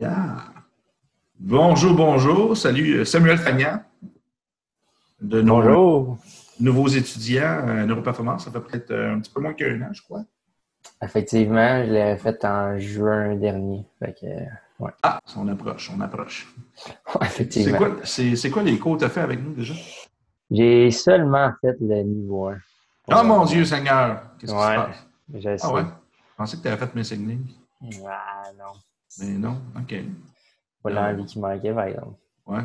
Yeah. Bonjour, bonjour. Salut, Samuel Fagnan. De nos bonjour. nouveaux étudiants en neuroperformance. Ça fait peut-être euh, un petit peu moins qu'un an, je crois. Effectivement, je l'ai fait en juin dernier. ouais. Ah, on approche, on approche. effectivement. C'est quoi, les cours que tu as fait avec nous déjà? J'ai seulement fait le niveau 1. Oh mon Dieu Seigneur! Qu'est-ce qui se passe? J'ai ah ouais? Je pensais que tu avais fait mes signes. Ah non. Mais non, OK. Pas l'envie qui manquait, par exemple. Ouais.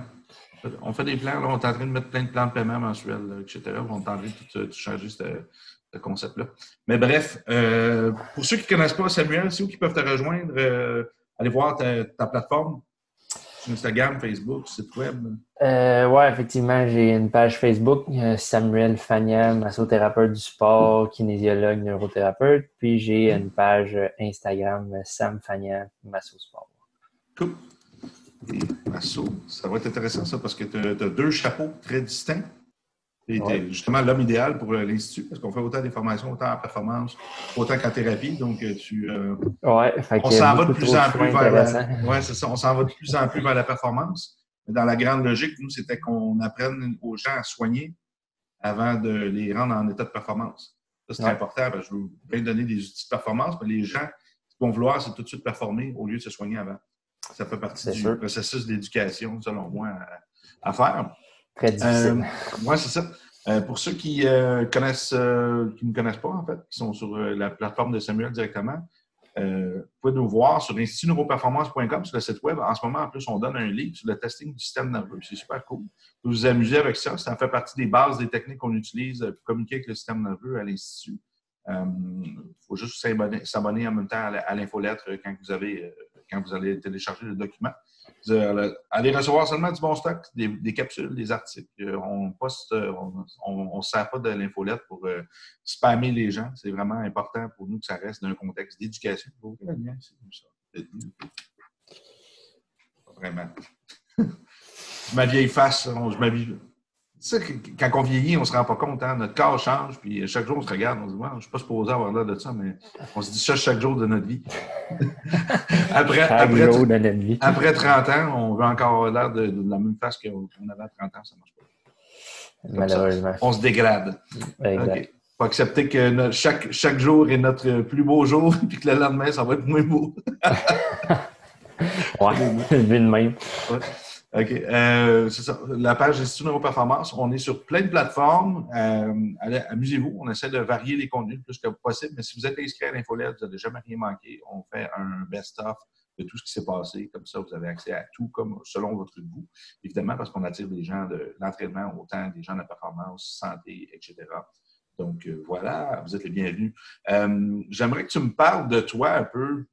On fait des plans, là, on est en train de mettre plein de plans de paiement mensuels, etc. On est en train de tout, changer ce, concept-là. Mais bref, euh, pour ceux qui ne connaissent pas Samuel, c'est où qu'ils peuvent te rejoindre? Euh, allez voir ta, plateforme? Instagram, Facebook, site web? Euh, oui, effectivement, j'ai une page Facebook, Samuel Fagnan, massothérapeute du sport, kinésiologue, neurothérapeute. Puis j'ai une page Instagram, Sam Fagnan, massosport. Cool. Ça va être intéressant, ça, parce que tu as, deux chapeaux très distincts. Et justement l'homme idéal pour euh, l'Institut, parce qu'on fait autant d'informations, autant en performance, autant qu'en thérapie. Donc, euh, tu, euh, ouais, on s'en va de plus en plus vers la, ouais, c'est ça, on s'en va de plus en plus vers la performance. Mais dans la grande logique, nous, c'était qu'on apprenne aux gens à soigner avant de les rendre en état de performance. Ça, c'est important, parce que je veux bien donner des outils de performance, mais les gens, ce qu'ils vont vouloir, c'est tout de suite performer au lieu de se soigner avant. Ça fait partie du processus d'éducation, selon moi, à, faire. Très difficile. Euh, c'est ça. Euh, pour ceux qui euh, connaissent, qui ne connaissent pas, en fait, qui sont sur la plateforme de Samuel directement, vous pouvez nous voir sur institutneuroperformance.com, sur le site web. En ce moment, en plus, on donne un livre sur le testing du système nerveux. C'est super cool. Vous vous amuser avec ça. Ça fait partie des bases des techniques qu'on utilise pour communiquer avec le système nerveux à l'Institut. Il faut juste s'abonner en même temps à l'infolettre quand vous avez quand vous allez télécharger le document. Vous allez recevoir seulement du bon stock, des, capsules, des articles. Euh, on poste, euh, on ne sert pas de l'infolette pour euh, spammer les gens. C'est vraiment important pour nous que ça reste dans un contexte d'éducation. Vraiment. Ma vieille face, je m'habille sais, quand on vieillit, on ne se rend pas compte. Hein? Notre corps change, puis chaque jour, on se regarde, on se dit, je ne suis pas supposé avoir l'air de ça, mais on se dit ça chaque jour de notre vie. après, après, jour de notre vie. après 30 ans, on veut encore avoir l'air de, la même face qu'on avait à 30 ans, ça ne marche pas. Malheureusement. on se dégrade. Exact. Il faut accepter que chaque, chaque jour est notre plus beau jour, puis que le lendemain, ça va être moins beau. ouais, vu de même. OK. Euh, c'est ça. La page Institut Neuroperformance, on est sur plein de plateformes. Euh, amusez-vous. On essaie de varier les contenus le plus que possible. Mais si vous êtes inscrit à l'infolette, vous n'allez jamais rien manquer. On fait un best-of de tout ce qui s'est passé. Comme ça, vous avez accès à tout comme selon votre goût. Évidemment, parce qu'on attire des gens de l'entraînement, autant des gens de la performance, santé, etc. Donc, euh, voilà, vous êtes les bienvenus. J'aimerais que tu me parles de toi un peu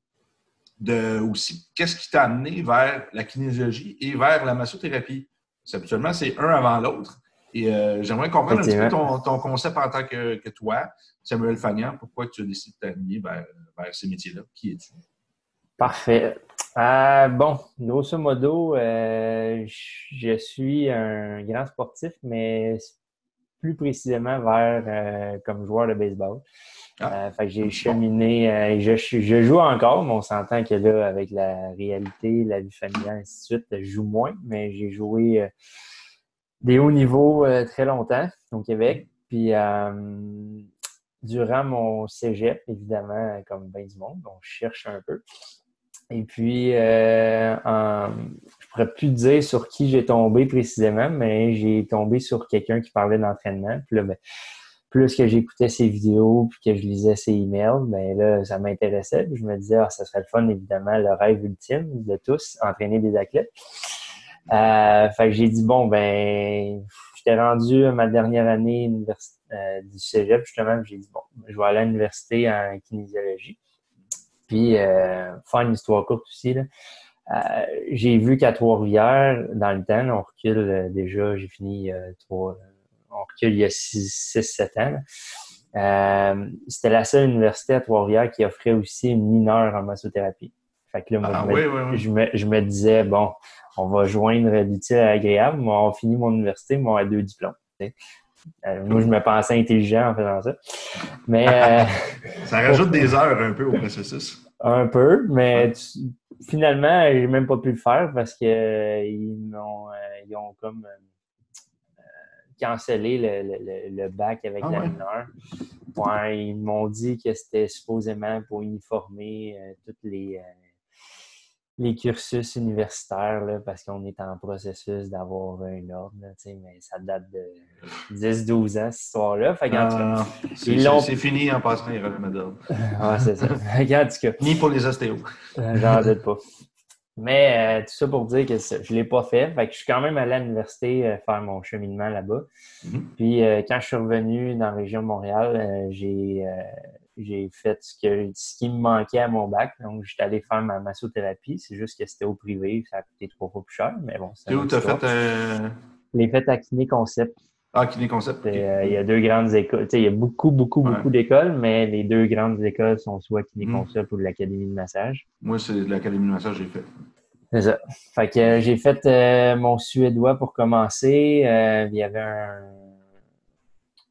de aussi qu'est-ce qui t'a amené vers la kinésiologie et vers la massothérapie? Habituellement, c'est un avant l'autre. Et euh, j'aimerais comprendre un petit peu ton, concept en tant que, toi, Samuel Fagnan, pourquoi tu as décidé de t'amener vers, ces métiers-là? Qui es-tu? Parfait. Euh, bon, grosso modo, euh, je suis un grand sportif, mais plus précisément vers comme joueur de baseball. Ah. Euh, fait que j'ai cheminé, euh, je, je, joue encore, mais on s'entend que là, avec la réalité, la vie familiale, ainsi de suite, je joue moins, mais j'ai joué euh, des hauts niveaux très longtemps au Québec. Puis durant mon cégep, évidemment, comme bien du monde, on cherche un peu. Et puis, euh, je pourrais plus dire sur qui j'ai tombé précisément, mais j'ai tombé sur quelqu'un qui parlait d'entraînement. Puis là, ben, plus que j'écoutais ses vidéos puis que je lisais ses emails, ben là, ça m'intéressait. je me disais, ah, ça serait le fun, évidemment, le rêve ultime de tous, entraîner des athlètes. Euh, fait que j'ai dit, bon, ben, j'étais rendu à ma dernière année euh, du cégep, justement, j'ai dit, bon, je vais aller à l'université en kinésiologie. Puis, euh, faire une histoire courte aussi, là. Euh, j'ai vu qu'à Trois-Rivières, dans le temps, on recule euh, déjà, j'ai fini trois, on recule il y a 6-7 ans. Euh, c'était la seule université à Trois-Rivières qui offrait aussi une mineure en massothérapie. Fait que là, moi, ah, je, me, Je, me, disais, bon, on va joindre l'utile à l'agréable. Moi, on finit mon université, moi, à deux diplômes. Euh, moi, je me pensais intelligent en faisant ça. Mais. ça rajoute des heures un peu au processus. Un peu, mais finalement, j'ai même pas pu le faire parce qu'ils ils ont comme cancellé le, bac avec ah la mineure. ils m'ont dit que c'était supposément pour uniformer euh, tous les, euh, les cursus universitaires parce qu'on est en processus d'avoir un ordre. mais ça date de 10-12 ans, cette histoire-là. Ah, c'est fini en passant les remèdes ah, c'est ça. Ni pour les ostéos. Euh, j'en doute pas. Mais euh, tout ça pour dire que je ne l'ai pas fait. Fait que je suis quand même allé à l'université euh, faire mon cheminement là-bas. Mm-hmm. Puis euh, quand je suis revenu dans la région de Montréal, j'ai fait ce, que, ce qui me manquait à mon bac. Donc, j'étais allé faire ma massothérapie. C'est juste que c'était au privé. Ça a coûté trois fois plus cher. Mais bon, c'est où tu as fait? Euh... l'ai fait à Kiné Concept. Ah, Kiné Concept. Il y a deux grandes écoles. il y a beaucoup, beaucoup, beaucoup d'écoles, mais les deux grandes écoles sont soit Kiné mm. Concept ou l'Académie de massage. Moi, c'est l'Académie de massage que j'ai fait. C'est ça. Fait que euh, j'ai fait euh, mon suédois pour commencer. Euh, il y avait un,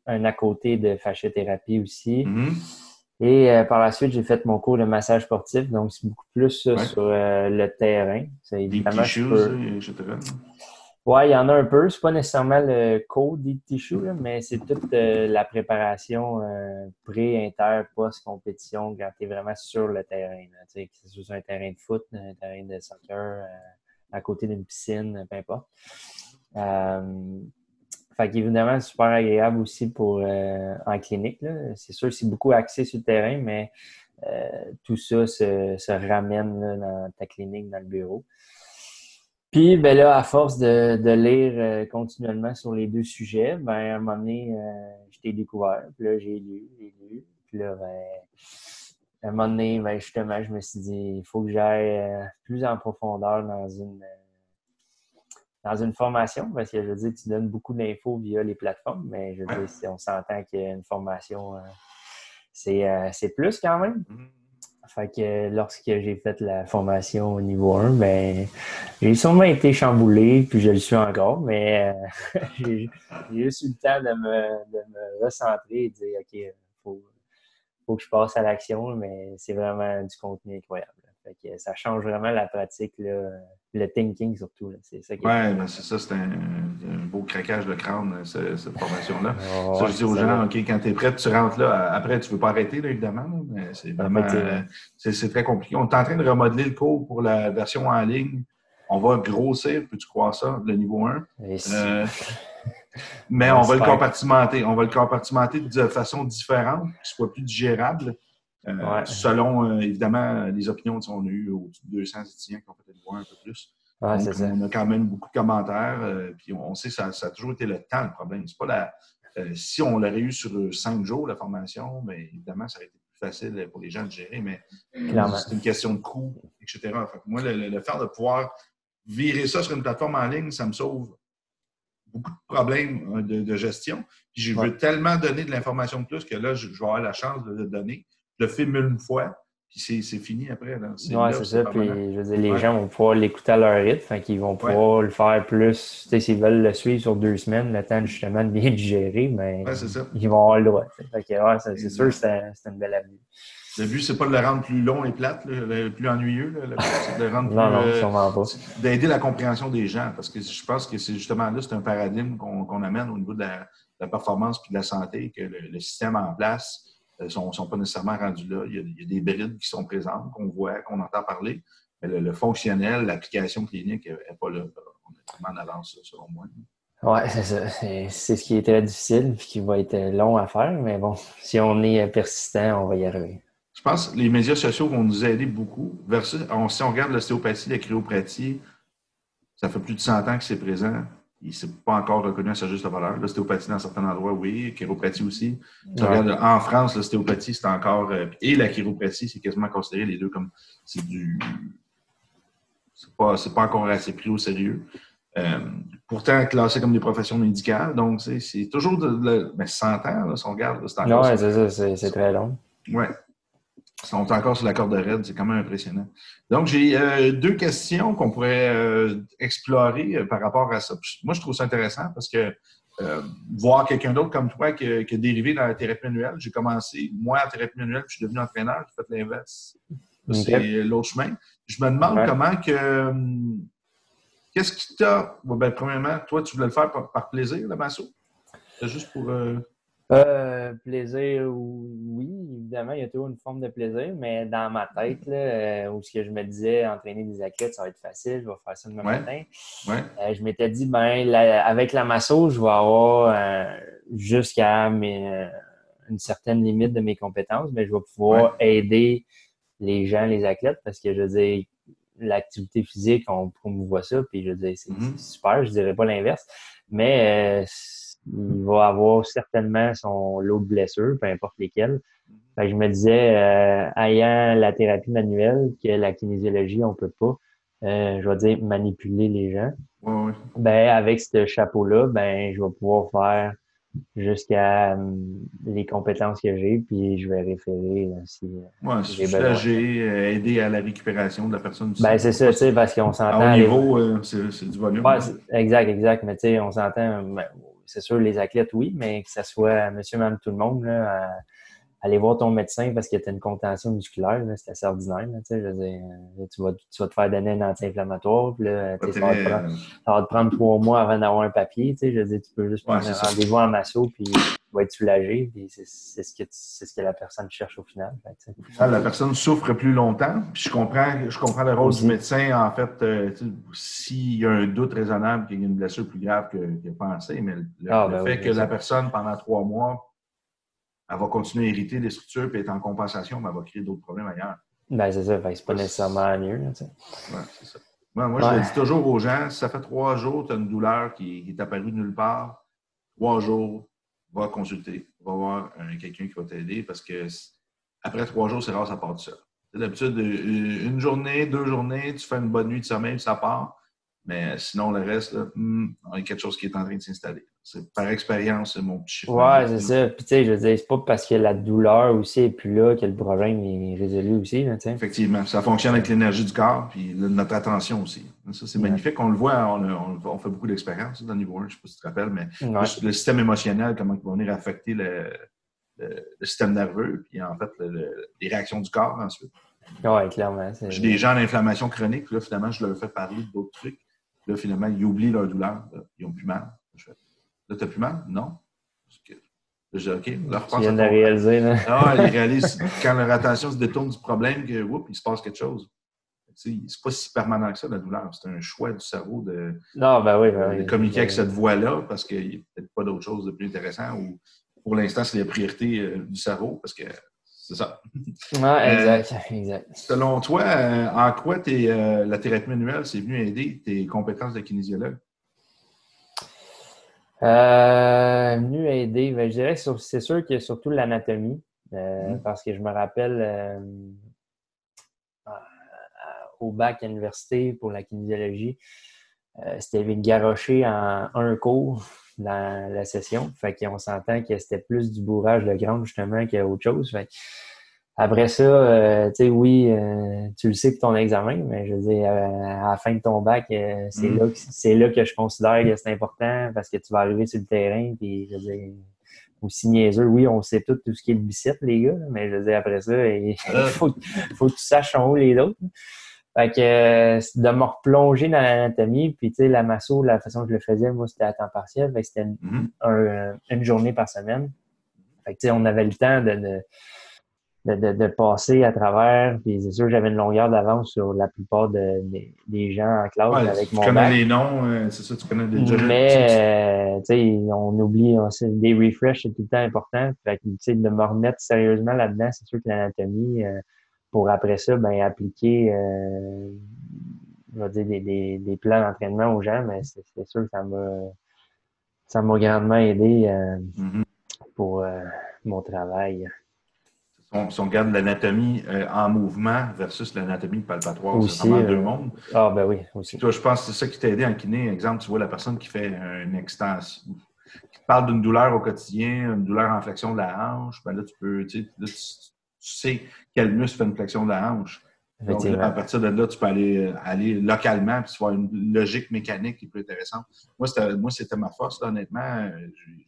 un à côté de fasciothérapie aussi. Mm-hmm. Et par la suite, j'ai fait mon cours de massage sportif. Donc, c'est beaucoup plus sur le terrain. C'est évidemment. Des etc. Oui, il y en a un peu. C'est pas nécessairement le code des tissue, mais c'est toute la préparation pré, inter, post-compétition quand tu es vraiment sur le terrain. que ce soit un terrain de foot, un terrain de soccer, euh, à côté d'une piscine, peu importe. Euh, fait qu'évidemment, super agréable aussi pour euh, en clinique. C'est sûr c'est beaucoup axé sur le terrain, mais tout ça se, ramène dans ta clinique, dans le bureau. Puis, ben là, à force de, de lire euh, continuellement sur les deux sujets, ben, à un moment donné, euh, je t'ai découvert. Puis là, j'ai lu, j'ai lu. Puis là, ben, à un moment donné, ben, justement, je me suis dit, il faut que j'aille euh, plus en profondeur dans une dans une formation, parce que je veux dire, tu donnes beaucoup d'infos via les plateformes, mais je veux dire, si on s'entend qu'une formation, c'est plus quand même. Fait que lorsque j'ai fait la formation au niveau 1, ben, j'ai sûrement été chamboulé, puis je le suis encore, mais euh, j'ai juste eu le temps de me, de me recentrer et de dire, OK, faut, faut que je passe à l'action, mais c'est vraiment du contenu incroyable. Fait que ça change vraiment la pratique, le thinking surtout. C'est ça ben, c'est ça, c'est un, beau craquage de crâne, cette, formation-là. ça, je dis aux gens, OK, quand tu es prêt, tu rentres là. Après, tu ne veux pas arrêter, évidemment, mais c'est vraiment c'est très compliqué. On est en train de remodeler le cours pour la version en ligne. On va grossir, peux-tu croire ça, le niveau 1? Euh, mais on va le compartimenter. On va le compartimenter de façon différente, ce soit plus digérable. Euh, selon, euh, évidemment, les opinions, on a eu au-dessus de 200 étudiants qui ont peut-être voir un peu plus. on a quand même beaucoup de commentaires. Euh, puis on, sait que ça, a toujours été le temps, le problème. C'est pas la, si on l'aurait eu sur cinq jours, la formation, mais évidemment, ça aurait été plus facile pour les gens de gérer, mais c'est une question de coût, etc. moi, le, fait de pouvoir virer ça sur une plateforme en ligne, ça me sauve beaucoup de problèmes de, gestion. Puis je veux tellement donner de l'information de plus que là, je, vais avoir la chance de le donner le film une fois, puis c'est fini après. Oui, c'est ça. Puis, je veux dire, les gens vont pouvoir l'écouter à leur rythme, fait qu'ils vont pouvoir le faire plus. Tu sais, s'ils veulent le suivre sur deux semaines, le temps justement de bien digérer, mais ils vont avoir le droit. Fait que, c'est sûr que c'est une belle avenue. Le but, c'est pas de le rendre plus long et plate, plus ennuyeux. Le but, c'est de le rendre non, plus. Non, euh, D'aider la compréhension des gens, parce que je pense que c'est justement là, c'est un paradigme qu'on amène au niveau de la, performance puis de la santé, que le système en place ne euh, sont, pas nécessairement rendus là. Il y, a, des brides qui sont présentes, qu'on voit, qu'on entend parler, mais le, fonctionnel, l'application clinique n'est pas là. On est vraiment en avance, selon moi. Oui, c'est ça. C'est ce qui est très difficile et qui va être long à faire, mais bon, si on est persistant, on va y arriver. Je pense que les médias sociaux vont nous aider beaucoup. Versus, si on regarde l'ostéopathie, la cryopathie, ça fait plus de 100 ans que c'est présent il ne s'est pas encore reconnu à sa juste valeur. L'ostéopathie, dans certains endroits, oui. Chiropratie aussi. en France, l'ostéopathie, c'est encore. Euh, et la chiropratie, c'est quasiment considéré les deux comme. C'est du. C'est pas, pas encore assez pris au sérieux. Euh, pourtant, classé comme des professions médicales. Donc, c'est toujours de, mais 100 ans, si on regarde. C'est encore. Oui, c'est ça. C'est très long. Oui sont encore sur la corde raide, c'est quand même impressionnant. Donc, j'ai euh, deux questions qu'on pourrait euh, explorer euh, par rapport à ça. Moi, je trouve ça intéressant parce que voir quelqu'un d'autre comme toi qui, a dérivé dans la thérapie manuelle, j'ai commencé, moi, en thérapie manuelle, puis je suis devenu entraîneur, j'ai fait l'inverse. C'est l'autre chemin. Je me demande comment que. Hum, qu'est-ce qui t'a. Ben, premièrement, toi, tu voulais le faire par, plaisir, le masso? C'est juste pour. Euh, euh, plaisir, oui, évidemment, il y a toujours une forme de plaisir, mais dans ma tête, là, euh, où ce que je me disais, entraîner des athlètes, ça va être facile, je vais faire ça demain matin. Euh, je m'étais dit, ben, avec la masso, je vais avoir jusqu'à une certaine limite de mes compétences, mais je vais pouvoir aider les gens, les athlètes, parce que je veux dire, l'activité physique, on promouvoit ça, puis je veux dire, c'est mm-hmm. super, je dirais pas l'inverse, mais il va avoir certainement son lot de blessures, peu importe lesquelles. je me disais, euh, ayant la thérapie manuelle, que la kinésiologie, on peut pas, euh, je vais dire, manipuler les gens. Ben, avec ce chapeau-là, ben, je vais pouvoir faire jusqu'à hum, les compétences que j'ai, puis je vais référer euh, si, ouais, si j'ai besoin. aider à la récupération de la personne. Ben, c'est ça, tu sais, parce qu'on s'entend. À haut niveau, c'est du volume. exact, exact. Mais tu sais, on s'entend, ben, c'est sûr, les athlètes, oui, mais que ce soit monsieur, madame, tout le monde, là, aller voir ton médecin parce que tu as une contention musculaire, c'est assez ordinaire. tu, vas, tu vas te faire donner un anti-inflammatoire, puis là, ça, va te prendre, ça va te prendre trois mois avant d'avoir un papier. Je veux dire, tu peux juste prendre un rendez-vous en masso, puis vas être soulagé. C'est ce, que, ce que la personne cherche au final. la personne souffre plus longtemps. Puis je comprends, je comprends le rôle du médecin. En fait, euh, s'il y a un doute raisonnable qu'il y a une blessure plus grave que, que pensé, mais le, ah, ben fait que la personne, pendant trois mois, elle va continuer à hériter des structures et être en compensation, mais elle va créer d'autres problèmes ailleurs. Ben, c'est ça. c'est pas nécessairement mieux. c'est ça. moi, je le dis toujours aux gens, si ça fait trois jours, tu as une douleur qui, est apparue nulle part, trois jours, va consulter. Va voir quelqu'un qui va t'aider parce que après trois jours, c'est rare, ça part de ça. D'habitude, une journée, deux journées, tu fais une bonne nuit de sommeil, ça part. Mais sinon, le reste, là, hmm, il y a quelque chose qui est en train de s'installer. C'est par expérience, c'est mon petit chiffre. Ouais, c'est ça. Puis, tu sais, je veux dire, c'est pas parce que la douleur aussi est plus là que le problème est résolu aussi. Là, Effectivement. Ça fonctionne avec l'énergie du corps puis notre attention aussi. Ça, c'est magnifique. On le voit, on, fait beaucoup d'expériences dans le niveau 1, je ne sais pas si tu te rappelles, mais le, système émotionnel, comment il va venir affecter le, système nerveux, puis en fait, les réactions du corps ensuite. Oui, clairement. J'ai des gens d'inflammation chronique, là, finalement, je leur fais parler d'autres trucs. Là, finalement, ils oublient leur douleur. ils ont plus mal. Là, tu n'as plus mal? Non. Là, je dis, OK, là, repasse. Ils de réaliser, là. Ah, ils réalisent quand leur attention se détourne du problème que, oups, il se passe quelque chose. C'est pas si permanent que ça, la douleur. C'est un choix du cerveau de, non, ben oui, ben de communiquer avec cette voie-là parce qu'il n'y a peut-être pas d'autre chose de plus intéressant ou pour l'instant, c'est la priorité euh, du cerveau parce que c'est ça. Euh, exact, exact. Selon toi, euh, en quoi es, la thérapie manuelle c'est venu aider tes compétences de kinésiologue? Euh, venu aider, ben, je dirais que c'est sûr que surtout l'anatomie, euh, mm-hmm. parce que je me rappelle euh, au bac à l'université pour la kinésiologie, euh, c'était garoché en un cours dans la session. Fait qu'on s'entend que c'était plus du bourrage de grande justement qu'autre chose. Fait après ça, euh, tu sais, oui, euh, tu le sais pour ton examen, mais je veux dire, euh, à la fin de ton bac, c'est mm. là, c'est là que je considère que c'est important parce que tu vas arriver sur le terrain, puis je veux dire, aussi niaiseux, oui, on sait tout, tout ce qui est le biceps, les gars, mais je veux dire, après ça, il faut, faut que tu saches en haut les autres. Fait que de me replonger dans l'anatomie, puis tu sais, la masso, la façon que je le faisais, moi, c'était à temps partiel, fait que c'était une, mm-hmm. journée par semaine. Fait que tu sais, on avait le temps de de, de, passer à travers. Puis c'est sûr que j'avais une longueur d'avance sur la plupart de, des gens en classe avec mon Tu connais les noms, euh, c'est ça, tu connais déjà. Mais, euh, tu sais, on oublie, des refreshs, c'est tout le temps important. Fait que, tu sais, de me remettre sérieusement là-dedans, c'est sûr que l'anatomie, euh, pour après ça, ben, appliquer, je vais dire, des, des, des plans d'entraînement aux gens, mais c'est sûr que ça m'a, ça m'a grandement aidé mm-hmm. pour mon travail si on, regarde l'anatomie euh, en mouvement versus l'anatomie palpatoire, c'est vraiment deux euh, mondes. Ah, ben oui, aussi. Toi, je pense que c'est ça qui t'a aidé en kiné. Exemple, tu vois la personne qui fait une extension, qui parle d'une douleur au quotidien, une douleur en flexion de la hanche, ben là, tu peux, tu, sais quel muscle fait une flexion de la hanche. Donc, à partir de là, tu peux aller, euh, aller localement puis tu vois une logique mécanique qui est plus intéressante. Moi, c'était ma force, honnêtement.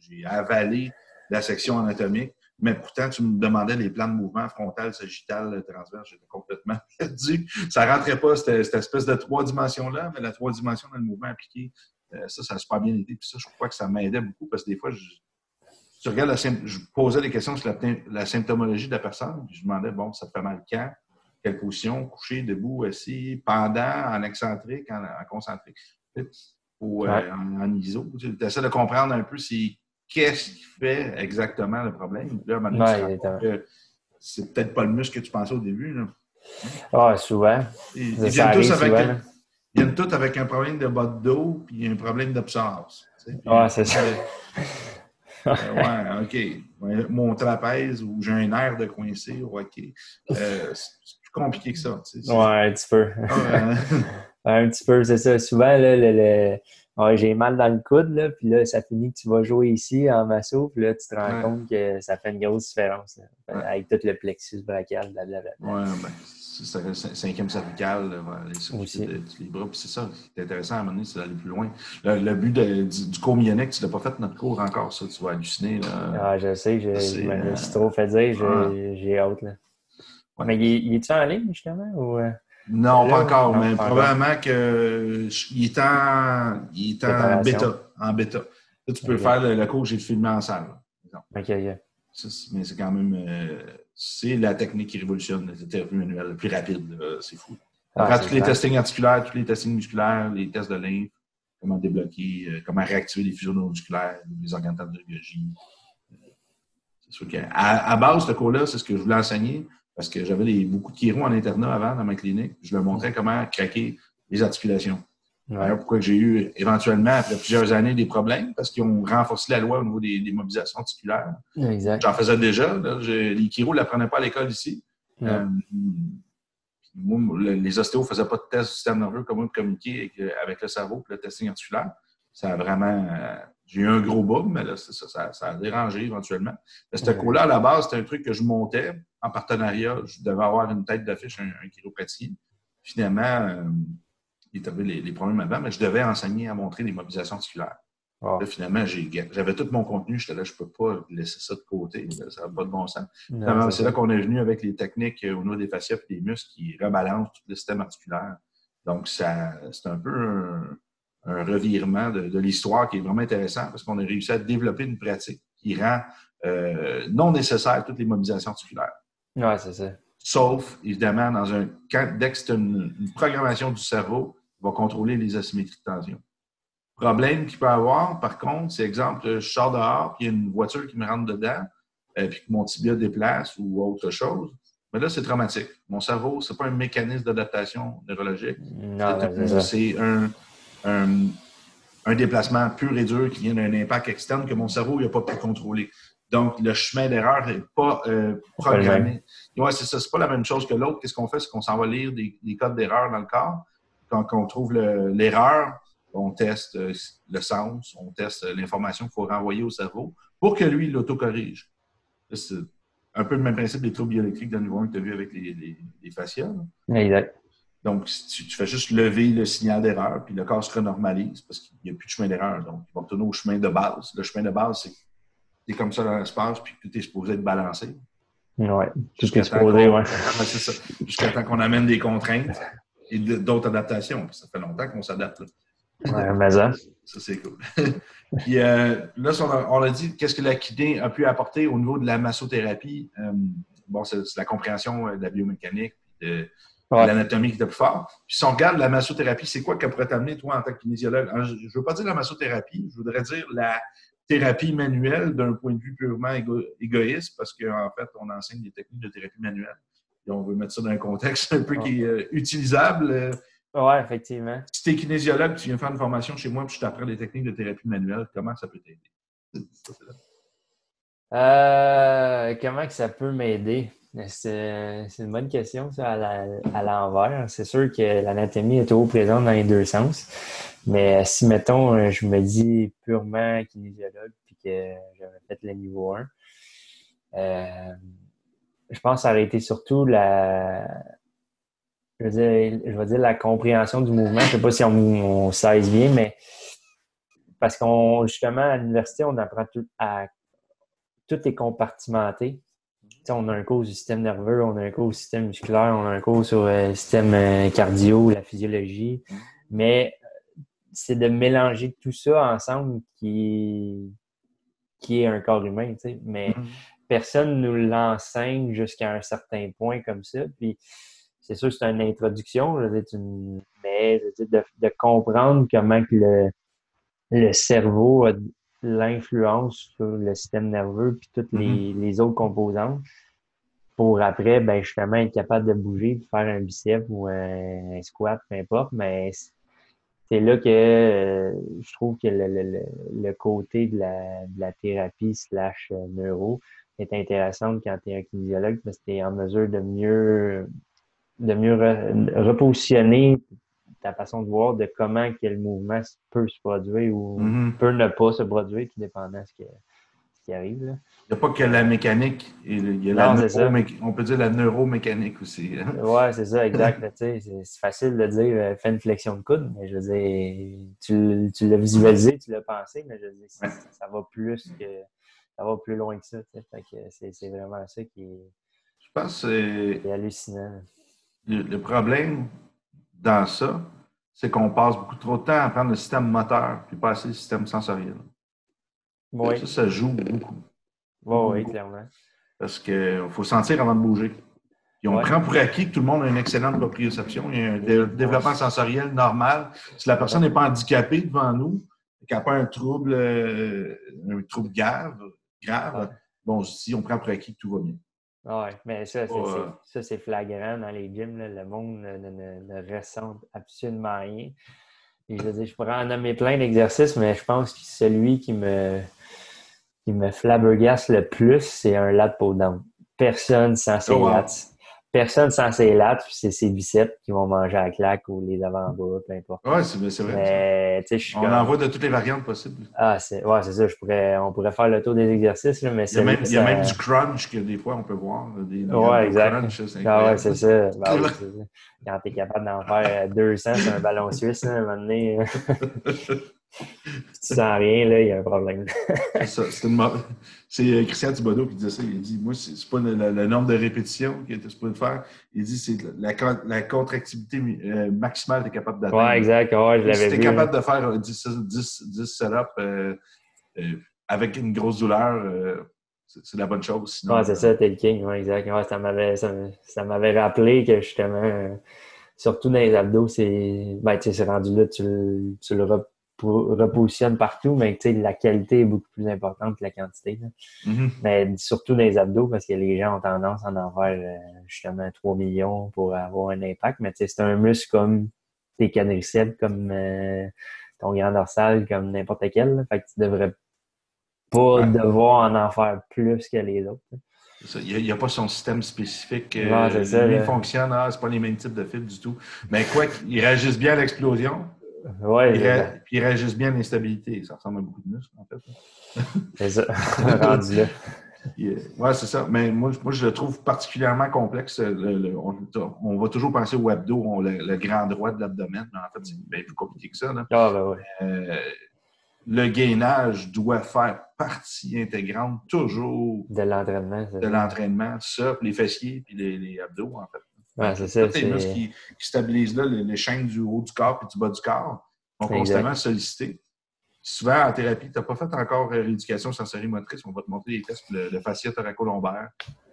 J'ai avalé la section anatomique mais pourtant, tu me demandais les plans de mouvement frontal, sagittal, transverse. J'étais complètement perdu. Ça ne rentrait pas, cette, cette, espèce de trois dimensions-là, mais la trois dimensions dans le mouvement appliqué, euh, ça, ça a super bien été. Puis ça, je crois que ça m'aidait beaucoup parce que des fois, je, tu regardes la, je posais des questions sur la, symptomologie de la personne. Puis je demandais, bon, ça te fait mal quand? Quelle position? Couché, debout, assis, pendant, en excentrique, en, concentrique, ou euh, en, ISO. Tu essaies de comprendre un peu si qu'est-ce qui fait exactement le problème. Là, c'est peut-être pas le muscle que tu pensais au début. Ah, souvent. Ils, viennent tous avec, un, ils viennent tous avec un problème de bas de dos puis un problème d'absence. Ah, c'est ça. ouais, OK. Mon trapèze ou j'ai un air de coincé, OK. Euh, c'est plus compliqué que ça. Ouais, un petit peu. un petit peu, c'est ça. Souvent, là, le j'ai mal dans le coude, là, puis là, ça finit que tu vas jouer ici en masso, puis là, tu te rends compte que ça fait une grosse différence, avec tout le plexus brachial, blablabla. Ouais, ben, cinquième cervical, les, les bras, puis c'est ça, c'est intéressant à un moment donné, c'est d'aller plus loin. Le, but du, du, cours myonique, tu l'as pas fait notre cours encore, ça, tu vas halluciner. Là. Ah, je sais, je, je me suis trop fait dire, j'ai hâte, là. Mais il, est-tu en ligne, justement, ou... Euh? Non, pas encore, mais probablement qu'il est en, il est en bêta. En bêta. Là, tu peux faire le, cours que j'ai filmé en salle. OK, mais c'est quand même. Euh, c'est la technique qui révolutionne les thérapie manuelles le plus rapide. C'est fou. Ah, tous les testings articulaires, tous les testings musculaires, les tests de lymphe, comment débloquer, euh, comment réactiver les fusions neuromusculaires, les organes de C'est sûr qu'à à base, ce cours-là, c'est ce que je voulais enseigner. Parce que j'avais beaucoup de chiro en internat avant dans ma clinique. Je leur montrais comment craquer les articulations. Pourquoi j'ai eu éventuellement, après plusieurs années, des problèmes, parce qu'ils ont renforcé la loi au niveau des, mobilisations articulaires. J'en faisais déjà. les chiro ne l'apprenaient pas à l'école ici. Euh, les ostéos ne faisaient pas de test du système nerveux, comment communiquer avec, le cerveau pour le testing articulaire. Ça a vraiment. Euh, j'ai eu un gros boom, mais là, ça, ça, a dérangé éventuellement. Ce cours-là, à la base, c'était un truc que je montais en partenariat. Je devais avoir une tête d'affiche, un, un chiropraticien. Finalement, euh, il y avait les, problèmes avant, mais je devais enseigner à montrer les mobilisations articulaires. Ah. Là, finalement, j'avais tout mon contenu. J'étais là, je ne peux pas laisser ça de côté. ça n'a pas de bon sens. C'est là qu'on est venu avec les techniques au niveau des fascias et des muscles qui rebalancent tout le système articulaire. Donc, c'est un peu un, un revirement de, l'histoire qui est vraiment intéressant parce qu'on a réussi à développer une pratique qui rend euh, non nécessaire toutes les mobilisations articulaires. Oui, c'est ça. Sauf, évidemment, dans un quand, dès que c'est une, programmation du cerveau, va contrôler les asymétries de tension. Problème qu'il peut avoir, par contre, c'est exemple, je sors dehors, puis il y a une voiture qui me rentre dedans, euh, puis que mon tibia déplace ou autre chose. Mais là, c'est traumatique. Mon cerveau, ce n'est pas un mécanisme d'adaptation neurologique. C'est un, un, déplacement pur et dur qui vient d'un impact externe que mon cerveau n'a pas pu contrôler. Donc, le chemin d'erreur n'est pas euh, programmé. Oui, c'est ça. C'est pas la même chose que l'autre. Qu'est-ce qu'on fait? C'est qu'on s'en va lire des, codes d'erreur dans le corps. Quand on trouve l'erreur, on teste euh, le sens, on teste l'information qu'il faut renvoyer au cerveau pour que lui, l'autocorrige. C'est un peu le même principe des troubles bioélectriques de niveau 1 que tu as vu avec les, les, les fascias. Exact. Donc, tu, fais juste lever le signal d'erreur, puis le corps se renormalise parce qu'il n'y a plus de chemin d'erreur. Donc, il va retourner au chemin de base. Le chemin de base, c'est que tu es comme ça dans l'espace, puis que tu es supposé être balancé. Oui, tout ce supposé, oui. Jusqu'à temps qu'on amène des contraintes et d'autres adaptations. Ça fait longtemps qu'on s'adapte. Ouais, mais ça. Ça, c'est cool. puis euh, là, on a, dit qu'est-ce que la kiné a pu apporter au niveau de la massothérapie? Euh, bon, c'est la compréhension euh, de la biomécanique, de, l'anatomie qui était plus fort. Puis si on regarde la massothérapie, c'est quoi qu'elle pourrait t'amener, toi, en tant que kinésiologue? Je ne veux pas dire la massothérapie, je voudrais dire la thérapie manuelle d'un point de vue purement égoïste, parce qu'en fait, on enseigne des techniques de thérapie manuelle. Et on veut mettre ça dans un contexte un peu qui est euh, utilisable. Oui, effectivement. Si tu es kinésiologue, tu viens faire une formation chez moi, puis je t'apprends des techniques de thérapie manuelle, comment ça peut t'aider? Euh, comment que ça peut m'aider? C'est une bonne question, ça, à l'envers. C'est sûr que l'anatomie est toujours présente dans les deux sens. Mais si, mettons, je me dis purement kinésiologue puis que j'avais fait le niveau 1, euh, je pense que ça aurait été surtout la, je veux dire, je veux dire la compréhension du mouvement. Je sais pas si on, on bien, mais parce qu'on justement à l'université, on apprend tout à tout est compartimenté. on a un cours du système nerveux, on a un cours du système musculaire, on a un cours sur euh, le système euh, cardio, la physiologie. Mais c'est de mélanger tout ça ensemble qui, qui est un corps humain. Mais mm-hmm. Personne ne nous l'enseigne jusqu'à un certain point comme ça. Puis c'est sûr, c'est une introduction, mais de, comprendre comment que le, le cerveau a l'influence sur le système nerveux puis toutes les, mm-hmm. autres composantes pour après, ben justement, être capable de bouger, de faire un bicep ou un, squat, peu importe. Mais c'est là que euh, je trouve que le, côté de la, thérapie slash euh, neuro est intéressant quand tu es un kinésiologue parce que tu es en mesure de mieux de mieux repositionner ta façon de voir de comment quel mouvement peut se produire ou mm-hmm. peut ne pas se produire, tout dépendant de ce, qui arrive. Il n'y a pas que la mécanique, il y a on peut dire la neuromécanique aussi. Hein. Oui, c'est ça, exact. c'est facile de dire euh, fais une flexion de coude, mais je veux dire, tu, tu l'as visualisé, tu l'as pensé, mais je veux dire, ça, va plus que ça va plus loin que ça. c'est vraiment ça qui est, je pense c'est hallucinant. Le, problème dans ça, c'est qu'on passe beaucoup trop de temps à prendre le système moteur puis pas assez le système sensoriel. Oui. Ça, ça joue beaucoup. oui, clairement. Parce qu'il faut sentir avant de bouger. On prend pour acquis que tout le monde a une excellente proprioception. Il y a un développement sensoriel normal. Si la personne n'est pas handicapée devant nous, qu'elle n'a pas un trouble, euh, un trouble grave, grave bon, si on prend pour acquis que tout va bien. Oui, mais ça, c'est flagrant dans les gyms. Le monde ne, ne, ressent absolument rien. Et je veux dire, je pourrais en nommer plein d'exercices, mais je pense que celui qui me, qui me flabbergasse le plus, c'est un lat. Personne sans ses oh, personne sans ses lattes, c'est ses biceps qui vont manger à la claque ou les avant-bras, peu importe. Oui, c'est vrai. on en voit de toutes les variantes possibles. Ah, c'est ouais, ça. Je pourrais, on pourrait faire le tour des exercices, mais il y, a même, il y a même du crunch que des fois on peut voir. Des, ouais, exact. ah, ouais, c'est ça. Ben, Quand tu es capable d'en faire 200 sur un ballon suisse, à un moment donné. tu sens rien, là, il y a un problème. c'est euh, Christian Thibodeau qui disait ça. Il dit Moi, c'est pas le, nombre de répétitions qu'il était supposé faire. Il dit c'est la, la, contractivité euh, maximale que tu es capable d'atteindre. Ouais, exact. Ouais, je l'avais Si tu es capable de faire 10, 10, 10 setups euh, avec une grosse douleur, c'est la bonne chose. Sinon, ouais, c'est ça, t'es le king. Ouais, exact. Ouais, ça m'avait ça, m'avait rappelé que justement, surtout dans les abdos, c'est ben, rendu là, tu, tu le repositionne partout, mais la qualité est beaucoup plus importante que la quantité. Mm-hmm. Mais surtout dans les abdos, parce que les gens ont tendance à en faire euh, justement 3 millions pour avoir un impact. Mais c'est un muscle comme tes quadriceps, comme euh, ton grand dorsal, comme n'importe quel. Fait que tu devrais pas devoir en en faire plus que les autres. Il n'y a, pas son système spécifique. Euh, ça, il fonctionne, ah, c'est pas les mêmes types de fibres du tout. Mais quoi qu'ils réagissent bien à l'explosion, Ouais, puis, il réagissent bien à l'instabilité. Ça ressemble à beaucoup de muscles, en fait. c'est ça, rendu là. Oui, c'est ça. Mais moi, moi, je le trouve particulièrement complexe. on, va toujours penser au abdos, le, grand droit de l'abdomen, mais en fait, c'est bien plus compliqué que ça. Ah, ben ouais. Euh, le gainage doit faire partie intégrante toujours de l'entraînement. De l'entraînement, ça, les fessiers puis les abdos, en fait. Ouais, c'est ça. les muscles qui, stabilisent là, les, chaînes du haut du corps et du bas du corps vont constamment sollicités. Souvent, en thérapie, tu n'as pas fait encore rééducation sensorimotrice. On va te montrer les tests, le, le fascia thoracolombaire.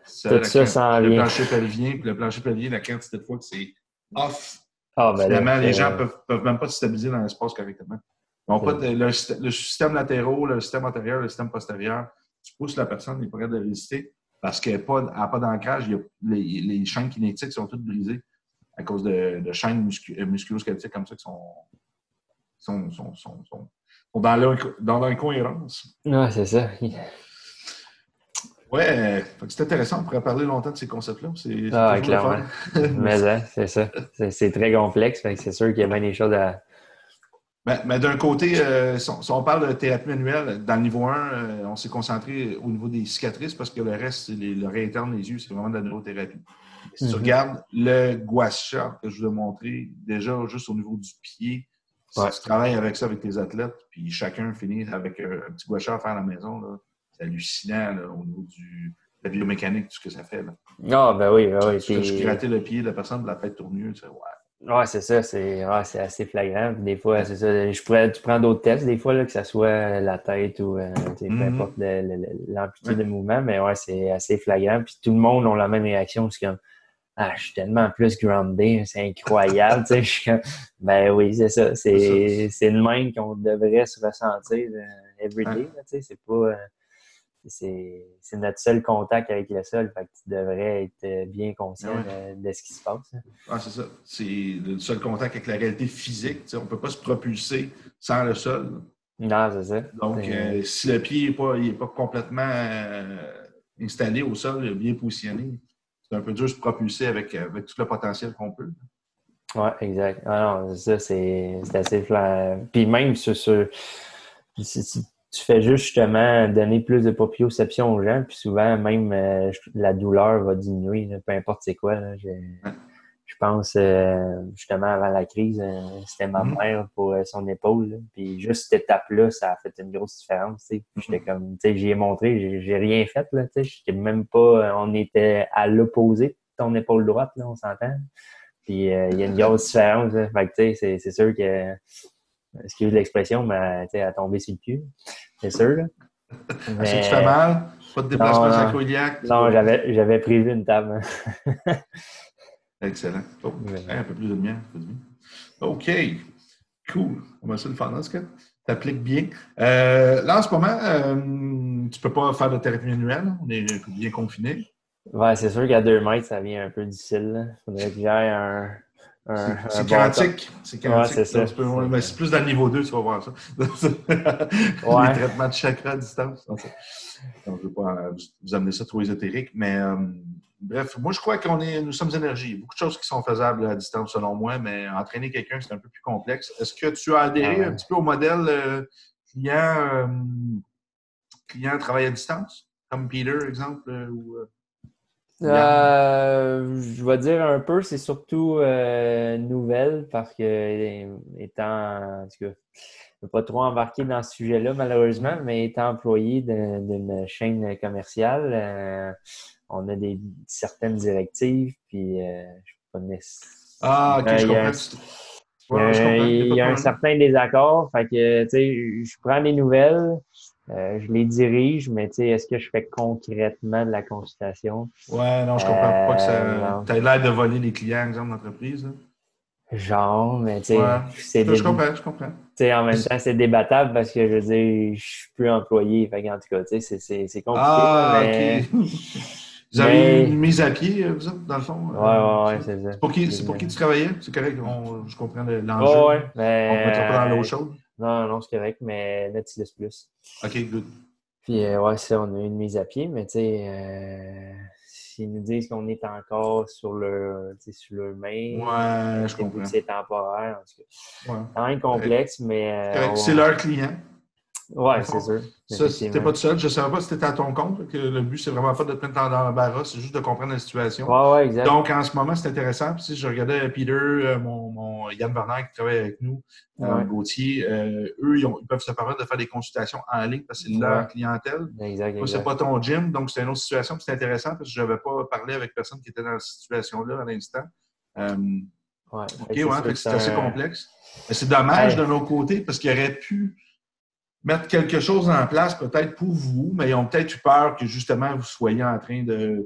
Tout ça, sans Le plancher pelvien, puis le plancher pelvien, la quantité de fois que c'est off. Ah, ben Finalement, les gens ne peuvent, peuvent, même pas se stabiliser dans l'espace correctement. Pas le, système latéraux, le système antérieur, le système postérieur, tu pousses la personne, il est prêt de résister parce qu'elle n'a pas, pas d'ancrage. Les, les, chaînes kinétiques sont toutes brisées à cause de, de chaînes muscu, euh, musculo-squelettiques comme ça qui sont, sont, sont, sont, sont dans l'incohérence. Oui, c'est ça. Ouais, c'est intéressant. On pourrait parler longtemps de ces concepts-là. Ah, clairement. Mais hein, c'est ça. C'est très complexe. C'est sûr qu'il y a bien des choses à, mais, d'un côté, euh, si, on, parle de thérapie manuelle, dans le niveau 1, euh, on s'est concentré au niveau des cicatrices parce que le reste, c'est l'oreille interne, les yeux, c'est vraiment de la neurothérapie. Si tu mhm. regardes le gua que je vous ai montré, déjà juste au niveau du pied, si tu travailles avec ça avec tes athlètes, puis chacun finit avec un, petit gua à faire à la maison, hallucinant au niveau du, de la biomécanique, tout ce que ça fait. Ah, ben oui, ben oui. Je, je grattais le pied de la personne de la tête tournure, tu sais, ouais. Ouais, c'est ça, c'est ouais, assez flagrant. Des fois, c'est ça. Je pourrais, tu prends d'autres tests, des fois, là, que ce soit la tête ou euh, peu mm-hmm. importe l'amplitude de mouvement, mais ouais, c'est assez flagrant. Puis tout le monde a la même réaction. C'est comme Ah, je suis tellement plus groundé, c'est incroyable. tu sais, ben oui, c'est ça. C'est le même qu'on devrait se ressentir euh, everyday. Tu sais, c'est pas. Euh, c'est notre seul contact avec le sol. Fait que tu devrais être euh, bien conscient de, ce qui se passe. Hein. Ah, c'est ça. C'est le seul contact avec la réalité physique. on ne peut pas se propulser sans le sol. Non, c'est ça. Donc, euh, si le pied n'est pas, pas, complètement euh, installé au sol, bien positionné, c'est un peu dur de se propulser avec, avec tout le potentiel qu'on peut. Oui, exact. Ah non, ça, c'est assez flagrant. Puis même sur, sur tu fais juste justement donner plus de proprioception aux gens, puis souvent même euh, la douleur va diminuer, peu importe c'est quoi. Je pense euh, justement avant la crise, euh, c'était ma mm-hmm. mère pour son épaule. puis juste cette étape-là, ça a fait une grosse différence. Mm-hmm. J'étais comme, tu sais, j'y ai montré, j'ai rien fait. Là, j'étais même pas. On était à l'opposé de ton épaule droite, là, on s'entend. Puis il y a une grosse différence. Fait que c'est sûr que excuse l'expression, mais tu à tomber sur le cul, c'est sûr. Là. Mais... Est-ce que tu fais mal? Pas de déplacement sacroiliac? Non, j'avais, j'avais prévu une table. Excellent. Oh, un peu plus de lumière. OK. Cool. On va essayer de faire cas. T'appliques bien. Euh, là, en ce moment, euh, tu ne peux pas faire de thérapie manuelle. On est bien confiné. Ouais, c'est sûr qu'à deux mètres, ça devient un peu difficile. Il faudrait que j'aille un, c'est quantique. C'est quantique. C'est mais c'est plus dans le niveau 2, tu vas voir ça. les traitements de chakra à distance. je ne veux pas vous amener ça trop ésotérique, mais euh, bref, moi je crois qu'on est, nous sommes énergie. Beaucoup de choses qui sont faisables à distance selon moi, mais entraîner quelqu'un, c'est un peu plus complexe. Est-ce que tu as adhéré un petit peu au modèle euh, client, euh, client travail à distance, comme Peter, exemple? ou, euh, je vais dire un peu, c'est surtout euh, nouvelle parce que étant, en tout cas, je ne pas trop embarquer dans ce sujet-là malheureusement, mais étant employé d'une chaîne commerciale, euh, on a des certaines directives, puis euh, je connais. Ah, ok, je comprends. Il y a, un certain désaccord. Fait que, tu sais, je prends des nouvelles, euh, je les dirige, mais tu sais, est-ce que je fais concrètement de la consultation? Ouais, non, je comprends pas que ça. Euh, tu as l'air de voler les clients, exemple, d'entreprise. Genre, mais tu sais, c'est Je comprends, je comprends. Tu sais, en même temps, c'est débattable parce que je veux dire, je suis plus employé. Fait en tout cas, tu sais, c'est compliqué. Ah, mais... OK. Vous avez une mise à pied, vous autres, dans le fond? Ouais, ouais, ouais, c'est ça. C'est pour, qui, pour qui tu travaillais? C'est correct, je comprends l'enjeu. Ouais, ouais, mais... On ne mettra pas dans l'eau chaude. Non, non, c'est correct, mais Nautilus Plus. OK, good. Puis, euh, ouais, ça, on a eu une mise à pied, mais tu sais, euh, s'ils nous disent qu'on est encore sur le, sur le main, ouais, je comprends. C'est temporaire, en tout cas. Ouais. C'est même complexe, mais. Euh, c'est leur client. Oui, c'est sûr. Ça, n'es pas tout seul. Je ne savais pas si tu étais à ton compte, que le but, c'est vraiment pas de te mettre dans l'embarras, c'est juste de comprendre la situation. Oui, ouais, exact. Donc, en ce moment, c'est intéressant. Puis, si je regardais Peter, euh, mon, mon Yann Bernard qui travaille avec nous, euh, Gauthier, euh, eux, ils, peuvent se permettre de faire des consultations en ligne parce que c'est leur clientèle. Exact. exact. C'est pas ton gym, donc c'est une autre situation. C'est intéressant parce que je n'avais pas parlé avec personne qui était dans cette situation-là à l'instant. Euh, ouais, OK, ouais, c'est assez complexe. Mais c'est dommage de nos côtés parce qu'il aurait pu mettre quelque chose en place peut-être pour vous, mais ils ont peut-être eu peur que justement vous soyez en train de,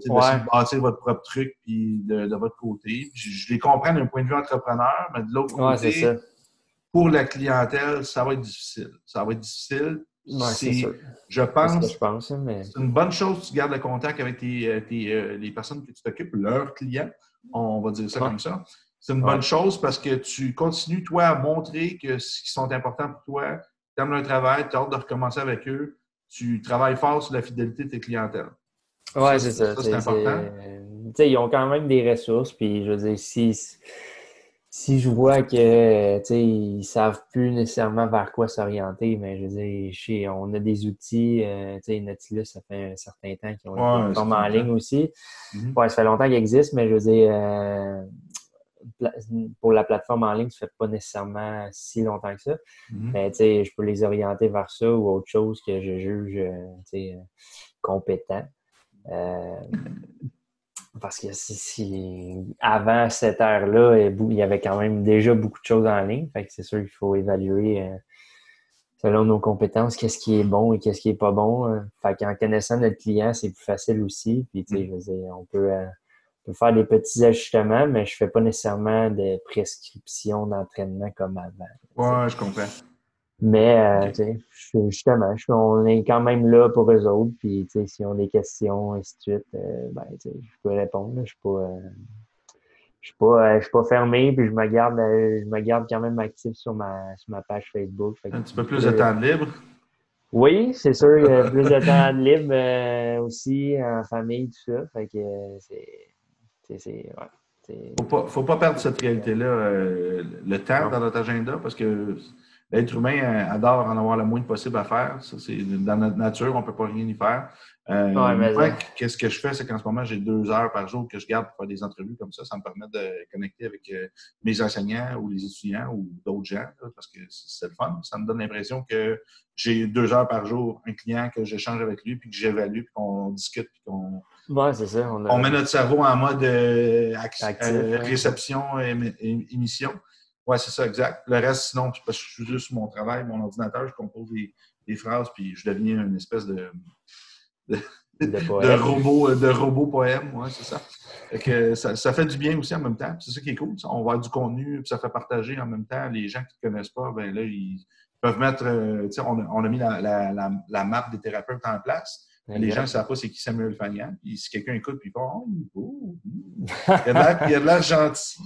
bâtir votre propre truc puis de, votre côté. Je, les comprends d'un point de vue entrepreneur, mais de l'autre côté, pour la clientèle, ça va être difficile. Ça va être difficile. Je pense, je pense mais... c'est une bonne chose que tu gardes le contact avec tes, euh, euh, les personnes que tu t'occupes, leurs clients, on va dire ça comme ça. C'est une bonne chose parce que tu continues, toi, à montrer que ce qui sont importants pour toi, tu aimes leur travail, tu as hâte de recommencer avec eux, tu travailles fort sur la fidélité de tes clientèles. Oui, c'est ça. c'est important. ils ont quand même des ressources, puis je veux dire, si, si je vois que ils ne savent plus nécessairement vers quoi s'orienter, mais je veux dire, on a des outils, euh, Nautilus, ça fait un certain temps qu'ils ont ouais, en ligne aussi. Mm ça fait longtemps qu'ils existent, mais je veux dire, euh, pour la plateforme en ligne, ça fait pas nécessairement si longtemps que ça. Mhm. Mais tu sais, je peux les orienter vers ça ou autre chose que je juge euh, euh, compétent. Euh, parce que si, si- avant cette ère-là, il y avait quand même déjà beaucoup de choses en ligne. Fait que c'est sûr qu'il faut évaluer euh, selon nos compétences qu'est-ce qui est bon et qu'est-ce qui est pas bon. euh. Fait qu'en connaissant notre client, c'est plus facile aussi. Puis tu sais, je veux dire, on peut, euh, on peut faire des petits ajustements, mais je fais pas nécessairement de prescription d'entraînement comme avant. Ouais, je comprends. Mais euh, Ok. tu sais, je- justement, je- on est quand même là pour eux autres. Puis tu sais, si on a des questions, et ainsi de suite, euh, ben, tu sais, je peux répondre. là. Je suis pas, euh, je suis pas, euh, je suis pas fermé. Puis je me garde, euh, je me garde quand même actif sur ma, sur ma page Facebook. Un petit peu je plus de peux- temps libre. Oui, c'est sûr, il y a plus de temps libre euh, aussi en famille, tout ça. Fait que euh, c'est, c'est, ouais, Faut pas, faut pas perdre cette réalité-là, euh, le temps Non. dans notre agenda, parce que l'être humain euh, adore en avoir le moins possible à faire. Ça, c'est dans notre nature, on peut pas rien y faire. Euh, Ouais, qu'est-ce que je fais, c'est qu'en ce moment, j'ai deux heures par jour que je garde pour faire des entrevues comme ça. Ça me permet de connecter avec euh, mes enseignants ou les étudiants ou d'autres gens, là, parce que c'est le fun. Ça me donne l'impression que j'ai deux heures par jour un client que j'échange avec lui, puis que j'évalue, puis qu'on discute, puis qu'on Ouais, c'est ça. On a- on met notre cerveau en mode euh, Actif, euh, ouais. réception et émission. Oui, c'est ça, exact. Le reste, sinon, parce que je suis juste sur mon travail, mon ordinateur, je compose des, des phrases, puis je deviens une espèce de, de de poète. robot, de robot poème. Oui, c'est ça. Fait que ça. ça fait du bien aussi en même temps. C'est ça qui est cool. ça. On va avoir du contenu, puis ça fait partager en même temps. Les gens qui ne connaissent pas, ben là, ils peuvent mettre. euh, on, a- on a mis la, la, la, la map des thérapeutes en place. Les gens ne savent pas c'est qui Samuel Fagnan. Puis si quelqu'un écoute, puis il fait Oh, il est beau. Il a de l'air- gentil.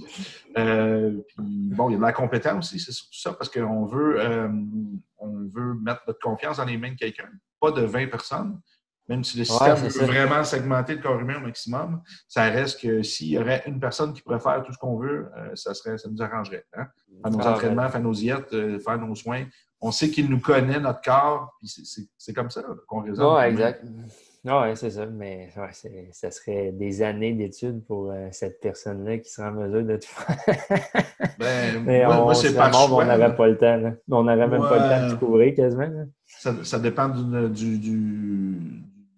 Euh, puis bon, il y a de l'air compétent aussi, c'est surtout ça, parce qu'on veut, euh, on veut mettre notre confiance dans les mains de quelqu'un. Pas de 20 personnes. Même si le système c'est veut vraiment segmenter le corps humain au maximum, ça reste que s'il y aurait une personne qui pourrait faire tout ce qu'on veut, euh, ça, serait, ça nous arrangerait. Hein? Faire nos entraînements, faire nos diètes, euh, faire nos soins. On sait qu'il nous connaît, notre corps, puis c'est- comme ça qu'on raisonne. Ouais, exact. Ouais, c'est ça. Mais ouais, ça serait des années d'études pour euh, cette personne-là qui serait en mesure de tout faire. Ben, Mais moi, on moi, c'est serait pas le mort, choix, on n'aurait pas le temps. là. On n'aurait même pas le temps de tout couvrir quasiment. là. Ça, ça dépend du, du,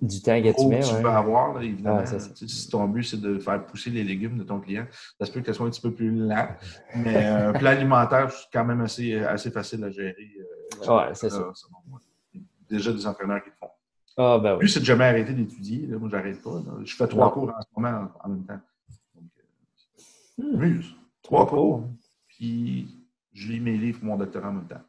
Du temps que tu mets. que tu ouais. peux avoir, là, évidemment. Ouais, c'est ça. Tu sais, si ton but, c'est de faire pousser les légumes de ton client, ça se peut que ce soit un petit peu plus lent. Mais euh, un plan alimentaire, c'est quand même assez, assez facile à gérer. euh, Ouais, c'est ça. Déjà des entraîneurs qui le font. Ah, ben Lui, oui. c'est de jamais arrêter d'étudier. Moi, j'arrête pas. là. Je fais trois Non. cours en ce moment en, en même temps. Donc, euh, Hmm. Trois Trois cours. Puis, je lis mes livres pour mon doctorat en même temps.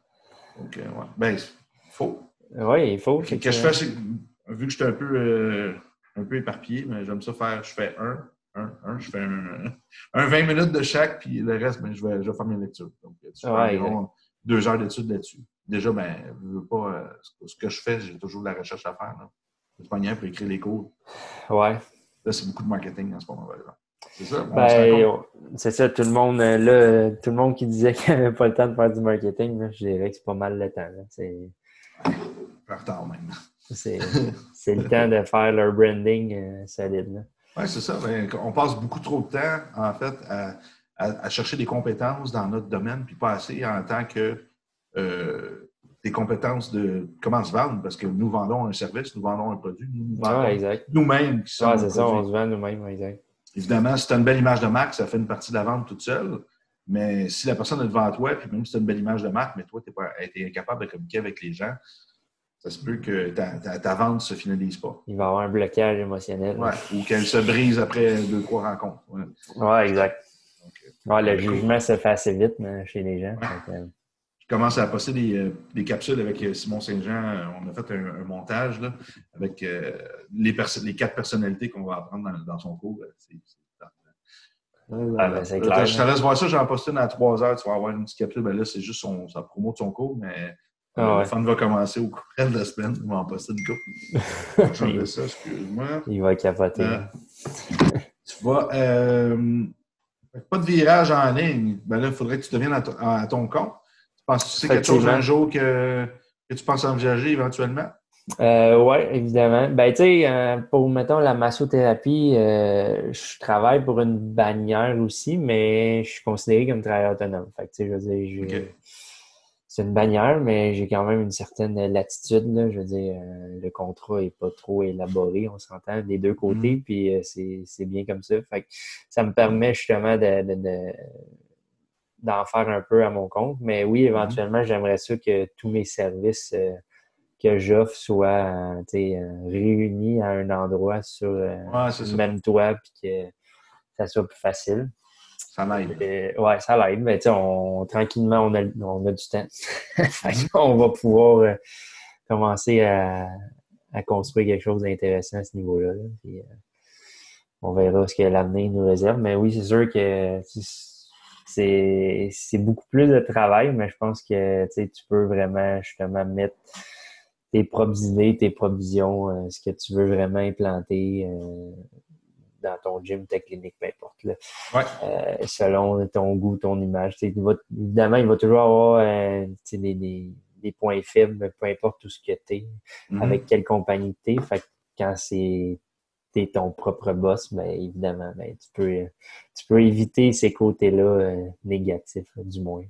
Donc, euh, ouais. Ben, il faut. Oui, il faut. Ce que je fais, c'est que, vu que je suis un peu, euh, un peu éparpillé, mais j'aime ça faire, je fais un, un, un, je fais un, un 20 minutes de chaque, puis le reste, ben, je, vais, je vais faire mes lectures. Donc, tu fais Ouais, environ deux heures d'études là-dessus. Déjà, ben, je veux pas, euh, ce que- je fais, j'ai toujours de la recherche à faire. Là. Pas pour écrire les cours. Ouais. Là, c'est beaucoup de marketing en ce moment. exemple. C'est ça? Ben, c'est ça, tout le monde, euh, là, tout le monde qui disait qu'il n'avait pas le temps de faire du marketing, là, je dirais que c'est pas mal le temps. là. C'est, En retard même. c'est, c'est le temps de faire leur branding euh, solide. Là. Oui, c'est ça. Ben, on passe beaucoup trop de temps, en fait, à, à- à chercher des compétences dans notre domaine, puis pas assez en tant que euh, des compétences de comment se vendre, parce que nous vendons un service, nous vendons un produit, nous, nous vendons exact. nous-mêmes qui le c'est ça, produit. on se vend nous-mêmes, exact. Évidemment, si tu as une belle image de marque, ça fait une partie de la vente toute seule. Mais si la personne est devant toi, puis même si tu as une belle image de marque, mais toi, tu es, incapable de communiquer avec les gens, ça se peut que ta, ta- ta vente ne se finalise pas. Il va y avoir un blocage émotionnel. Ouais. Ou qu'elle se brise après deux, trois rencontres. Ouais. Ouais, exact. Donc, euh, Ouais, le Cool. jugement se fait assez vite mais, chez les gens. Euh, commence à passer des, euh, des capsules avec euh, Simon Saint-Jean. Euh, On a fait un, un montage là, avec euh, les, quatre personnalités qu'on va apprendre dans, dans son cours. C'est- c'est- c'est clair. Je te laisse voir ça, j'en poste une à trois heures, tu vas avoir une petite capsule. Ben là, c'est juste son, sa promo de son cours, mais Ah ouais. le fun va commencer au cours de la semaine. On va en poster une couple. J'enlève ça, excuse-moi. Il va capoter. Euh, tu vas. euh, pas de virage en ligne. Ben là, il faudrait que tu deviennes à ton compte. Tu penses que c'est quelque chose un jour que, que tu penses envisager éventuellement? Euh, oui, évidemment. Ben, tu sais, euh, pour, mettons, la massothérapie, euh, je travaille pour une bannière aussi, mais je suis considéré comme travailleur autonome. Fait que, tu sais, je veux dire, c'est une bannière, mais j'ai quand même une certaine latitude, là. Je veux dire, le contrat est pas trop élaboré, on s'entend des deux côtés, mm-hmm. puis c'est bien comme ça. Fait que ça me permet justement de, de, d'en faire un peu à mon compte. Mais oui, mm-hmm. éventuellement, j'aimerais ça que tous mes services que j'offre soit euh, euh, réunis à un endroit sur euh, le même toit puis que ça soit plus facile. Ça l'aide. ouais, ça l'aide. Mais on, tranquillement, on a, on a du temps. on va pouvoir commencer à, construire quelque chose d'intéressant à ce niveau-là. on verra ce que l'avenir nous réserve. Mais oui, c'est sûr que c'est beaucoup plus de travail, mais je pense que tu peux vraiment justement mettre tes propres idées, tes propres visions, euh, ce que tu veux vraiment implanter euh, dans ton gym, ta clinique, peu importe. Là. Euh, selon ton goût, ton image. évidemment, il va toujours avoir des, des, points faibles, peu importe tout ce que tu es, mm-hmm. avec quelle compagnie tu es. Fait quand c'est es ton propre boss, ben, évidemment, ben, tu, peux, tu peux éviter ces côtés-là négatifs, du moins.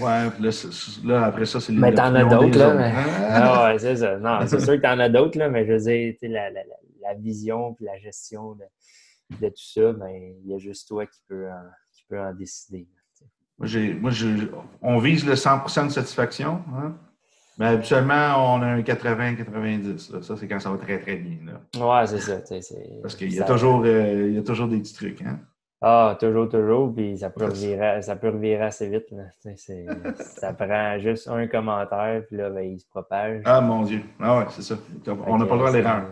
Ouais, là, là, après ça, c'est les Mais t'en as d'autres, là. Mais... Ah ouais, c'est ça. Non, c'est sûr que t'en as d'autres, là, mais je veux dire, la, la, la, vision puis la gestion de, de tout ça, ben, il y a juste toi qui peux en, qui en décider. Moi, moi on vise le 100% de satisfaction. Hein? Mais habituellement, on a un 80-90. Ça, c'est quand ça va très, très bien. Là. Ouais, c'est ça. Parce qu'il y, a toujours, euh, il y a toujours des petits trucs. Hein? Ah, toujours, toujours, puis ça peut revirer, ça peut revirer assez vite. Là. ça prend juste un commentaire, puis là, ben, il se propage. Ah, mon Dieu. Ah ouais, c'est ça. On n'a pas le droit à l'erreur.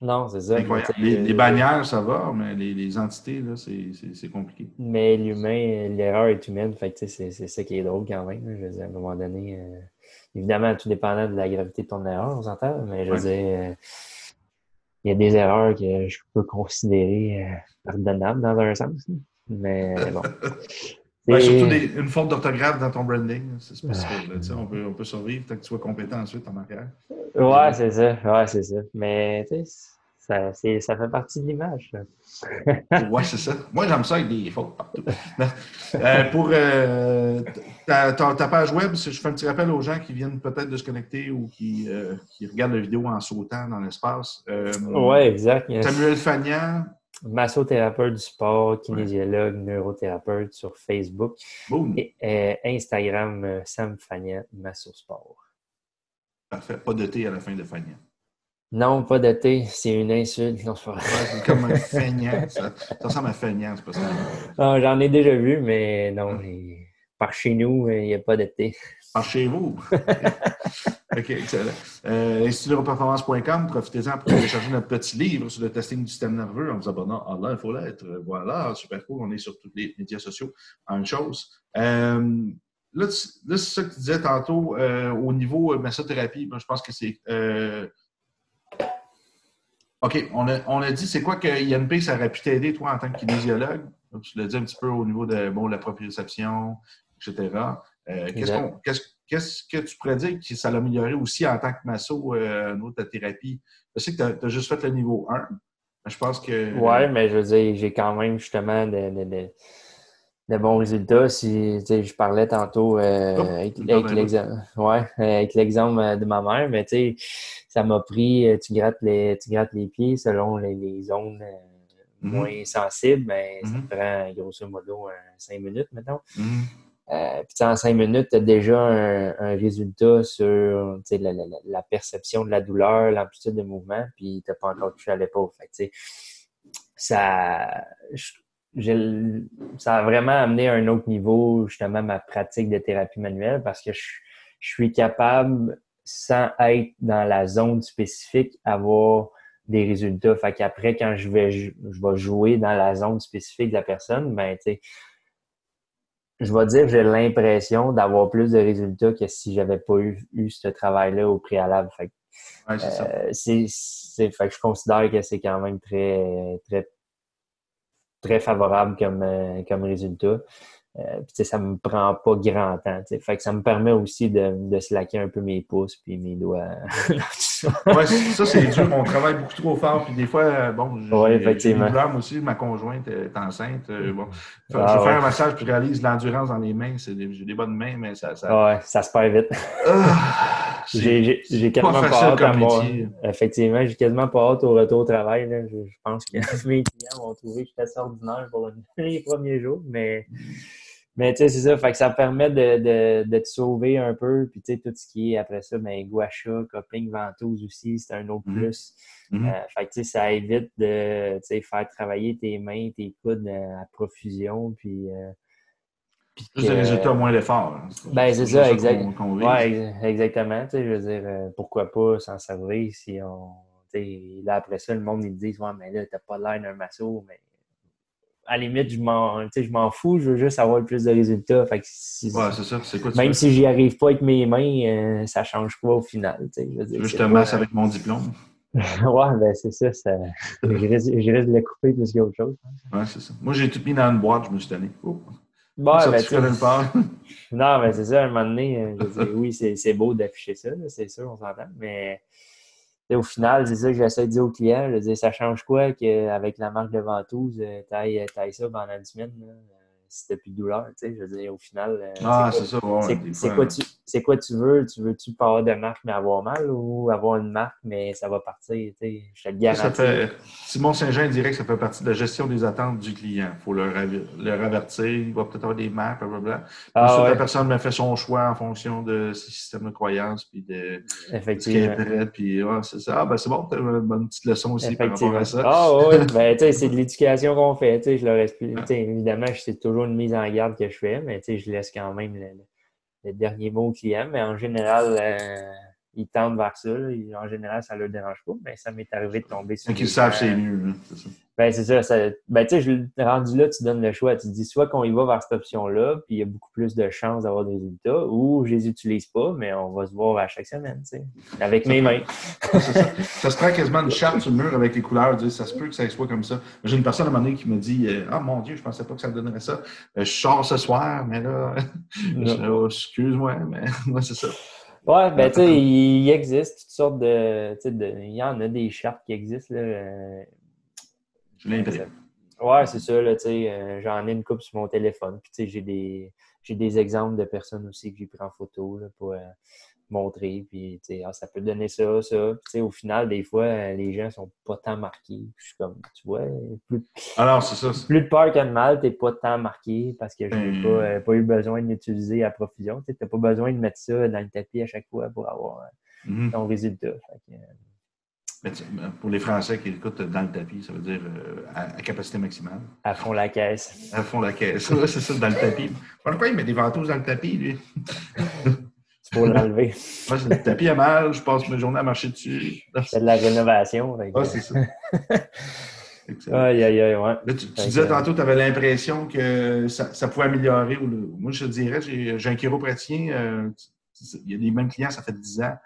Non, c'est ça. Les, bannières, ça va, mais les, les entités, là, c'est compliqué. Mais l'humain, l'erreur est humaine, fait que c'est ça qui est drôle quand même. Je veux dire, à un moment donné, euh, évidemment, tout dépendant de la gravité de ton erreur, on s'entend, mais je veux dire... Euh, il y a des erreurs que je peux considérer euh, pardonnables dans un sens. Mais bon. surtout une faute d'orthographe dans ton branding, c'est spécifique. on, peut, on peut survivre tant que tu sois compétent ensuite en arrière. Ouais, c'est ça. Ouais, c'est ça. Mais tu sais, ça, ça fait partie de l'image. oui, c'est ça. Moi, j'aime ça avec des fautes partout. Euh, pour euh, ta, page web, je fais un petit rappel aux gens qui viennent peut-être de se connecter ou qui, euh, qui regardent la vidéo en sautant dans l'espace. oui, exact. Samuel Fagnan. Massothérapeute du sport, kinésiologue, neurothérapeute sur Facebook. Et Instagram, Sam Fagnan, Massosport. Parfait. Pas de T à la fin de Fagnan. Non, pas de thé, c'est une insulte. Non, c'est comme un feignant. Ça, ça ressemble à feignant, c'est pas ça. Non, j'en ai déjà vu, mais non, par chez nous, il n'y a pas de thé. Par chez vous? OK, excellent. Euh, Institutreperformance.com, profitez-en pour télécharger notre petit livre sur le testing du système nerveux en vous abonnant à l'infolette. Voilà, super cool. On est sur tous les médias sociaux en une chose. Euh, là, c'est ça que tu disais tantôt euh, au niveau massothérapie. je pense que c'est OK, on a, on a dit, c'est quoi que INP, ça aurait pu t'aider, toi, en tant que kinésiologue? tu l'as dit un petit peu au niveau de bon, la proprioception, etc. Euh, qu'est-ce, que tu pourrais dire que ça l'a amélioré aussi en tant que masso, euh, ta thérapie? Je sais que tu as, juste fait le niveau 1. Mais je pense que. Oui, mais je veux dire, j'ai quand même justement de de bons résultats. Si je parlais tantôt euh, avec, l'exemple ouais, avec l'exemple euh, de ma mère, mais ça m'a pris, euh, tu grattes les, tu grattes les pieds selon les, zones mm-hmm. moins sensibles, mais ben, ça mm-hmm. prend grosso modo cinq minutes maintenant. Mm-hmm. puis en cinq minutes, tu as déjà un, résultat sur la, la, la, perception de la douleur, l'amplitude de mouvement, puis tu n'as pas encore touché à l'épaule. ça, ça a vraiment amené à un autre niveau, justement, ma pratique de thérapie manuelle parce que je, suis capable, sans être dans la zone spécifique, avoir des résultats. Fait qu'après, quand je vais, je, vais jouer dans la zone spécifique de la personne, ben, tu sais, je vais dire que j'ai l'impression d'avoir plus de résultats que si j'avais pas eu, eu ce travail-là au préalable. Fait ouais, c'est ça. Euh, fait que je considère que c'est quand même très, très très favorable comme, euh, comme résultat. Euh, puis, ça me prend pas grand temps. Fait que ça me permet aussi de, de slacker un peu mes pouces puis mes doigts. ouais, ça, c'est dur. On travaille beaucoup trop fort. Puis des fois, bon, ouais, effectivement. aussi, ma conjointe est enceinte. Euh, bon, ah, je fais un massage puis je réalise l'endurance dans les mains. J'ai des, bonnes mains, mais ça. ça... Ouais, ça se perd vite. Ah, j'ai quasiment pas, hâte à moi. Effectivement, j'ai quasiment pas hâte au retour au travail. Là. Je, pense que mes clients vont trouver que je suis assez ordinaire pour les premiers jours, mais. Mais tu sais, c'est ça, fait que ça permet de, de, de, te sauver un peu. Puis tu sais, tout ce qui est après ça, ben, guacha, coping, ventouse aussi, c'est un autre mm-hmm. plus. Mm-hmm. Euh, fait que tu sais, ça évite de faire travailler tes mains, tes coudes euh, à profusion. Puis, euh, Plus de résultats, moins d'efforts. Hein, ben, c'est ça, exact. ouais, exactement. Tu sais, je veux dire, pourquoi pas s'en servir si on. Là, après ça, le monde, ils disent, ouais, mais là, t'as pas l'air d'un masseau, mais à la limite, je m'en fous, je veux juste avoir le plus de résultats. Fait c'est ça. C'est quoi Même si j'y arrive pas avec mes mains, euh, ça change quoi au final? Je veux dire, je te masse avec mon diplôme? ouais, ben c'est ça. ça... je, risque, de le couper plus qu'autre chose. Ouais, c'est ça. Moi, j'ai tout mis dans une boîte, je me suis donné. Oh. Bon, ben, non, mais c'est ça, à un moment donné, euh, je dire, oui, c'est beau d'afficher ça, c'est sûr, on s'entend, mais au final, c'est ça que j'essaie de dire aux clients. Je dis, ça change quoi qu'avec la marque de ventouse, euh, tu ailles, ça pendant une semaine? Là? Si t'as plus de douleur, tu sais, je veux dire, au final, euh, ah, c'est ça, c'est quoi, tu, c'est quoi tu veux? Tu veux-tu pas avoir de marque mais avoir mal ou avoir une marque mais ça va partir, tu sais, je te le garantis. Simon Saint-Jean dirait que ça fait partie de la gestion des attentes du client. Il faut leur, leur avertir, il va peut-être avoir des marques, blablabla. Ah, ouais. La personne me fait son choix en fonction de ses systèmes de croyances puis de ce qu'elle est puis ouais, c'est ça. Ah, ben c'est bon, une bonne petite leçon aussi par rapport à ça. Ah oui, ben tu sais, c'est de l'éducation qu'on fait, tu sais, je leur explique, ah. évidemment, je sais toujours une mise en garde que je fais, mais je laisse quand même le, dernier mot au client. Mais en général, euh, ils tendent vers ça. En général, ça ne leur dérange pas. Mais ça m'est arrivé de tomber sur. Donc, ils savent c'est mieux. Hein, c'est ça. Ben, c'est ça. ça ben, tu sais, rendu là, tu donnes le choix. Tu dis soit qu'on y va vers cette option-là, puis il y a beaucoup plus de chances d'avoir des résultats, ou je les utilise pas, mais on va se voir à chaque semaine, tu sais, avec mes mains. ça. ça. se prend quasiment une charte sur le mur avec les couleurs. Ça se peut que ça soit comme ça. J'ai une personne à un moment donné qui me dit euh, Ah, mon Dieu, je pensais pas que ça donnerait ça. Euh, je sors ce soir, mais là, oh, excuse-moi, mais moi, c'est ça. Ouais, ben, tu sais, il existe toutes sortes de. Il y en a des chartes qui existent. Là. Euh, Ouais, c'est ça, là, tu sais, euh, j'en ai une coupe sur mon téléphone. Puis, tu sais, j'ai des, j'ai des exemples de personnes aussi que j'ai pris en photo là, pour euh, montrer. Puis, tu sais, ah, ça peut donner ça, ça. Puis, au final, des fois, euh, les gens sont pas tant marqués. je suis comme, tu vois, plus, Alors, c'est ça. plus de peur que de mal, t'es pas tant marqué parce que j'ai pas, hmm. pas eu besoin de l'utiliser à profusion. Tu n'as pas besoin de mettre ça dans le tapis à chaque fois pour avoir hmm. ton résultat. Fait pour les Français qui écoutent dans le tapis, ça veut dire euh, à, capacité maximale. À fond la caisse. À fond la caisse. c'est ça, dans le tapis. Pourquoi il met des ventouses dans le tapis, lui? pour l'enlever. Moi, le tapis à mal, je passe mes journées à marcher dessus. C'est de la rénovation. Ah, c'est ça. aïe, aïe, aïe, ouais. tu, disais tantôt, tu avais l'impression que ça, pouvait améliorer. Moi, je te dirais, j'ai un chiropraticien, euh, il y a des mêmes clients, ça fait 10 ans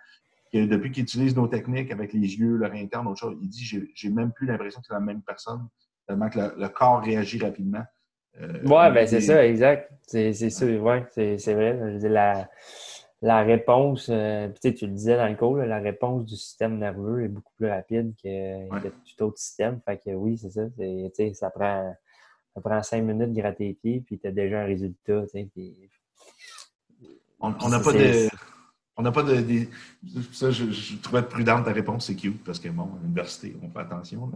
depuis qu'il utilise nos techniques avec les yeux, leur interne, autre chose, il dit j'ai même plus l'impression que c'est la même personne, tellement que le, corps réagit rapidement. Euh, oui, ben c'est ça, exact. C'est ça, ouais, c'est vrai. la, la réponse, euh, tu le disais dans le cours, la réponse du système nerveux est beaucoup plus rapide que, tout autre système. Fait que oui, c'est ça. Ça prend, ça prend cinq minutes de gratter les pieds, puis tu as déjà un résultat. on n'a pas de on n'a pas de. ça, je, je, trouvais prudente ta réponse, c'est cute, parce que, bon, à l'université, on fait attention.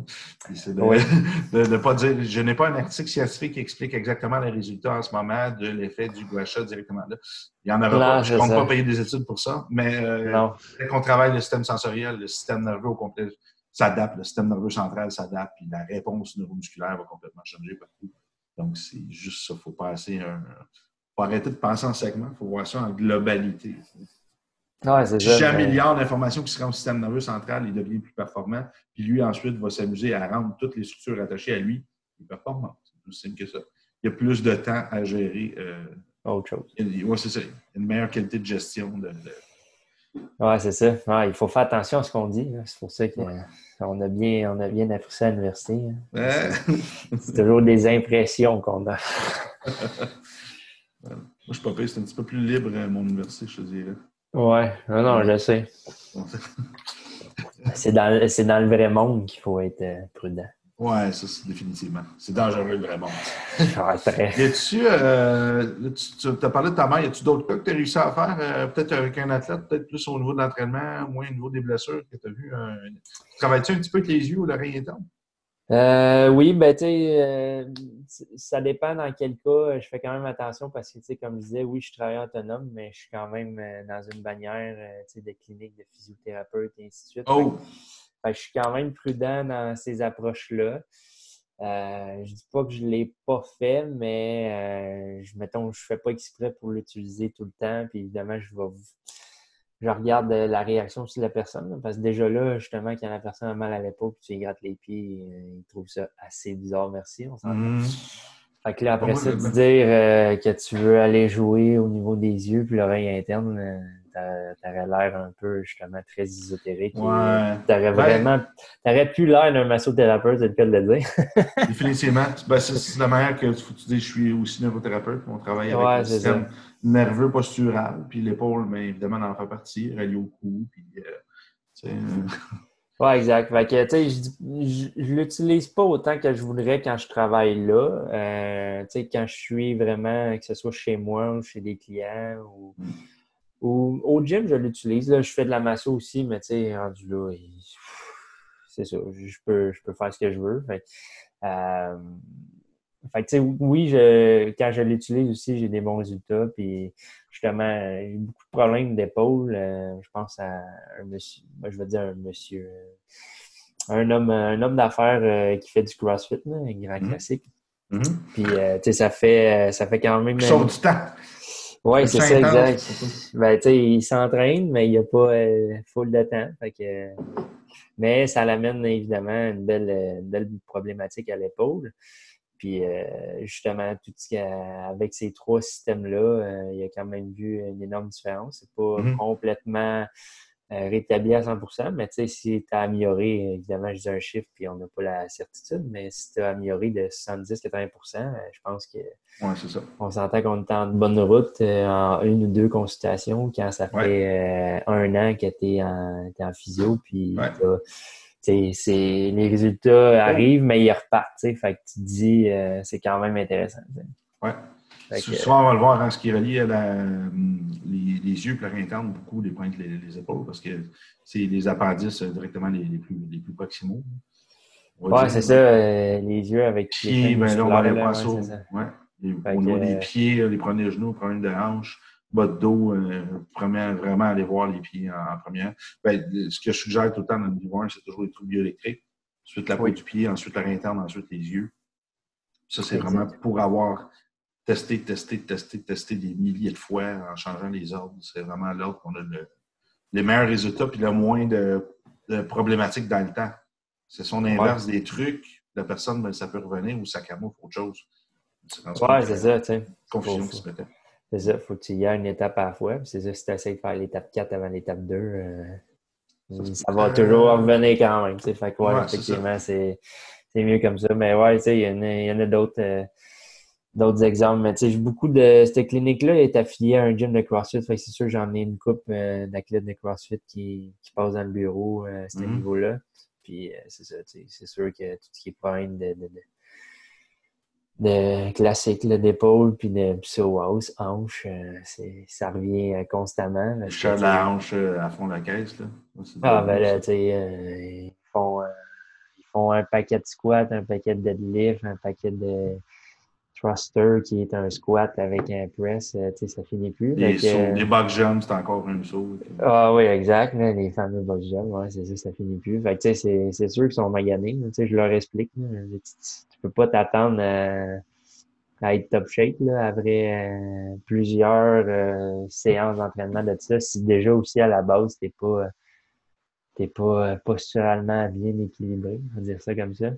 C'est de ne pas dire. Je n'ai pas un article scientifique qui explique exactement les résultats en ce moment de l'effet du guacha directement là. Il y en aura pas. Je ne compte pas payer des études pour ça, mais euh, dès qu'on travaille le système sensoriel, le système nerveux au complet s'adapte, le système nerveux central s'adapte, puis la réponse neuromusculaire va complètement changer partout. Donc, c'est juste ça. Il faut passer un. faut arrêter de penser en segments, il faut voir ça en globalité. Ouais, si j'améliore l'information qui sera au système nerveux central, il devient plus performant. Puis lui, ensuite, va s'amuser à rendre toutes les structures attachées à lui plus performantes. C'est plus simple que ça. Il y a plus de temps à gérer. Euh, Autre chose. Oui, c'est ça. Une meilleure qualité de gestion. De, Oui, c'est ça. il faut faire attention à ce qu'on dit. C'est pour ça qu'on a bien, on a bien appris ça à l'université. Hein. C'est toujours des impressions qu'on a. Moi, je suis pas c'est un petit peu plus libre à mon université, je te dirais. Ouais, non, non, je sais. c'est dans, dans, le vrai monde qu'il faut être euh, prudent. Ouais, ça, c'est définitivement. C'est dangereux, le vrai monde. ouais, tu, euh, tu, as parlé de ta mère, y a-tu d'autres cas que tu as réussi à faire, euh, peut-être avec un athlète, peut-être plus au niveau de l'entraînement, moins au niveau des blessures que tu as vu? Travailles-tu un petit peu avec les yeux ou l'oreille interne? Euh, oui, ben, tu sais, euh, ça dépend dans quel cas. Je fais quand même attention parce que, tu sais, comme je disais, oui, je suis travailleur autonome, mais je suis quand même euh, dans une bannière, tu sais, de clinique de physiothérapeute et ainsi de suite. Oh! je suis quand même prudent dans ces approches-là. je dis pas que je l'ai pas fait, mais je, mettons, je fais pas exprès pour l'utiliser tout le temps. Puis évidemment, je vais je regarde euh, la réaction aussi de la personne. Parce que déjà là, justement, quand la personne a mal à l'épaule tu lui grattes les pieds, euh, il trouve ça assez bizarre, merci. On s'en mmh. Fait que là, après ça, de dire euh, que tu veux aller jouer au niveau des yeux puis l'oreille interne, t'aurais l'air un peu justement très ésotérique. Ouais. T'aurais vraiment. T'aurais plus l'air d'un massothérapeute, c'est le cas de le dire. Définitivement. Ben, c'est la manière que tu dis je suis aussi neurothérapeute. On travaille avec le système nerveux postural, puis l'épaule, mais évidemment, en fait partie, relié au cou, puis. Euh, Ouais, exact. Fait que, tu sais, je, je, l'utilise pas autant que je voudrais quand je travaille là. Euh, tu sais, quand je suis vraiment, que ce soit chez moi ou chez des clients ou, mm. Ou au gym, je l'utilise. Là, je fais de la masse aussi, mais tu sais, rendu là, c'est ça. Je peux, je peux faire ce que je veux. Fait, euh, fait que, oui, je, quand je l'utilise aussi, j'ai des bons résultats. Puis, justement, j'ai beaucoup de problèmes d'épaule. Euh, je pense à un monsieur, moi, je veux dire un monsieur, euh, un homme, un homme d'affaires euh, qui fait du CrossFit, un grand mm-hmm. classique. Mm-hmm. Puis, tu sais, ça fait, ça fait quand même. Sauve du temps. Oui, c'est ça, exact. Ben, tu sais, il s'entraîne, mais il n'y a pas full de temps. Fait que, mais ça l'amène évidemment une belle, une belle problématique à l'épaule. Puis euh, justement, tout ce avec ces trois systèmes-là, euh, il y a quand même vu une énorme différence. C'est pas mm-hmm. complètement euh, rétabli à 100% mais tu sais, si tu as amélioré, évidemment, je dis un chiffre puis on n'a pas la certitude, mais si tu as amélioré de 70-80% je pense que ouais, ça. on s'entend qu'on est en bonne route en une ou deux consultations quand ça fait un an que tu es, en, physio, puis c'est les résultats arrivent, mais ils repartent. Fait que tu te dis, euh, c'est quand même intéressant. Oui. Souvent, on va le voir en ce qui relie à les, les, yeux, puis interne, beaucoup les pointes, les, les, épaules, parce que c'est les appendices euh, directement les, les, plus, les plus proximaux. Oui, c'est ça, euh, les yeux avec les pieds. Ben là, on va aller voir ça. Ouais. Au niveau des pieds, les premiers genoux, les problèmes de hanche bas de dos, euh, vraiment aller voir les pieds en, première. Ben, ce que je suggère tout le temps dans le niveau 1, c'est toujours les trucs bioélectriques. Ensuite, la pointe du pied, ensuite la interne, ensuite les yeux. Ça, c'est vraiment pour avoir testé, testé, testé, testé des milliers de fois en changeant les ordres. C'est vraiment l'ordre qu'on a le, les meilleurs résultats puis le moins de, problématiques dans le temps. C'est son inverse des trucs. La personne, ben, ça peut revenir ou ça camoufle autre chose. Oui, c'est ça, tu sais. Confusion qui se mettait. C'est ça, faut que tu y ailles une étape à la fois. C'est ça, si tu essaies de faire l'étape 4 avant l'étape 2, euh, ça, va toujours revenir quand même. Fait que, ouais, effectivement, c'est mieux comme ça. Mais ouais, il y, en a, d'autres. Euh, d'autres exemples. Mais tu sais, beaucoup de cette clinique-là est affiliée à un gym de CrossFit. Fait que c'est sûr, j'en ai une coupe euh, d'athlètes de CrossFit qui, qui passe dans le bureau à ce mm-hmm. niveau-là. Puis c'est ça, c'est sûr que tout ce qui est problème de, de classique d'épaule puis de pseudo-house, hanche, euh, ça revient euh, constamment. Je la hanche euh, à fond de la caisse. Là. Ah, ben là, tu sais, ils, font, ils font un paquet de squats, un paquet de deadlift, un paquet de thruster qui est un squat avec un press, tu sais, ça finit plus. Les, les box jumps, c'est encore un saut. Ah oui, exact, les fameux box jumps, ouais, c'est ça, ça finit plus. Fait que, tu sais, c'est sûr qu'ils sont maganés, tu sais, je leur explique peux pas t'attendre à, être top shape là, après euh, plusieurs euh, séances d'entraînement de ça. Si déjà aussi à la base, t'es pas t'es pas euh, posturalement bien équilibré, on va dire ça comme ça.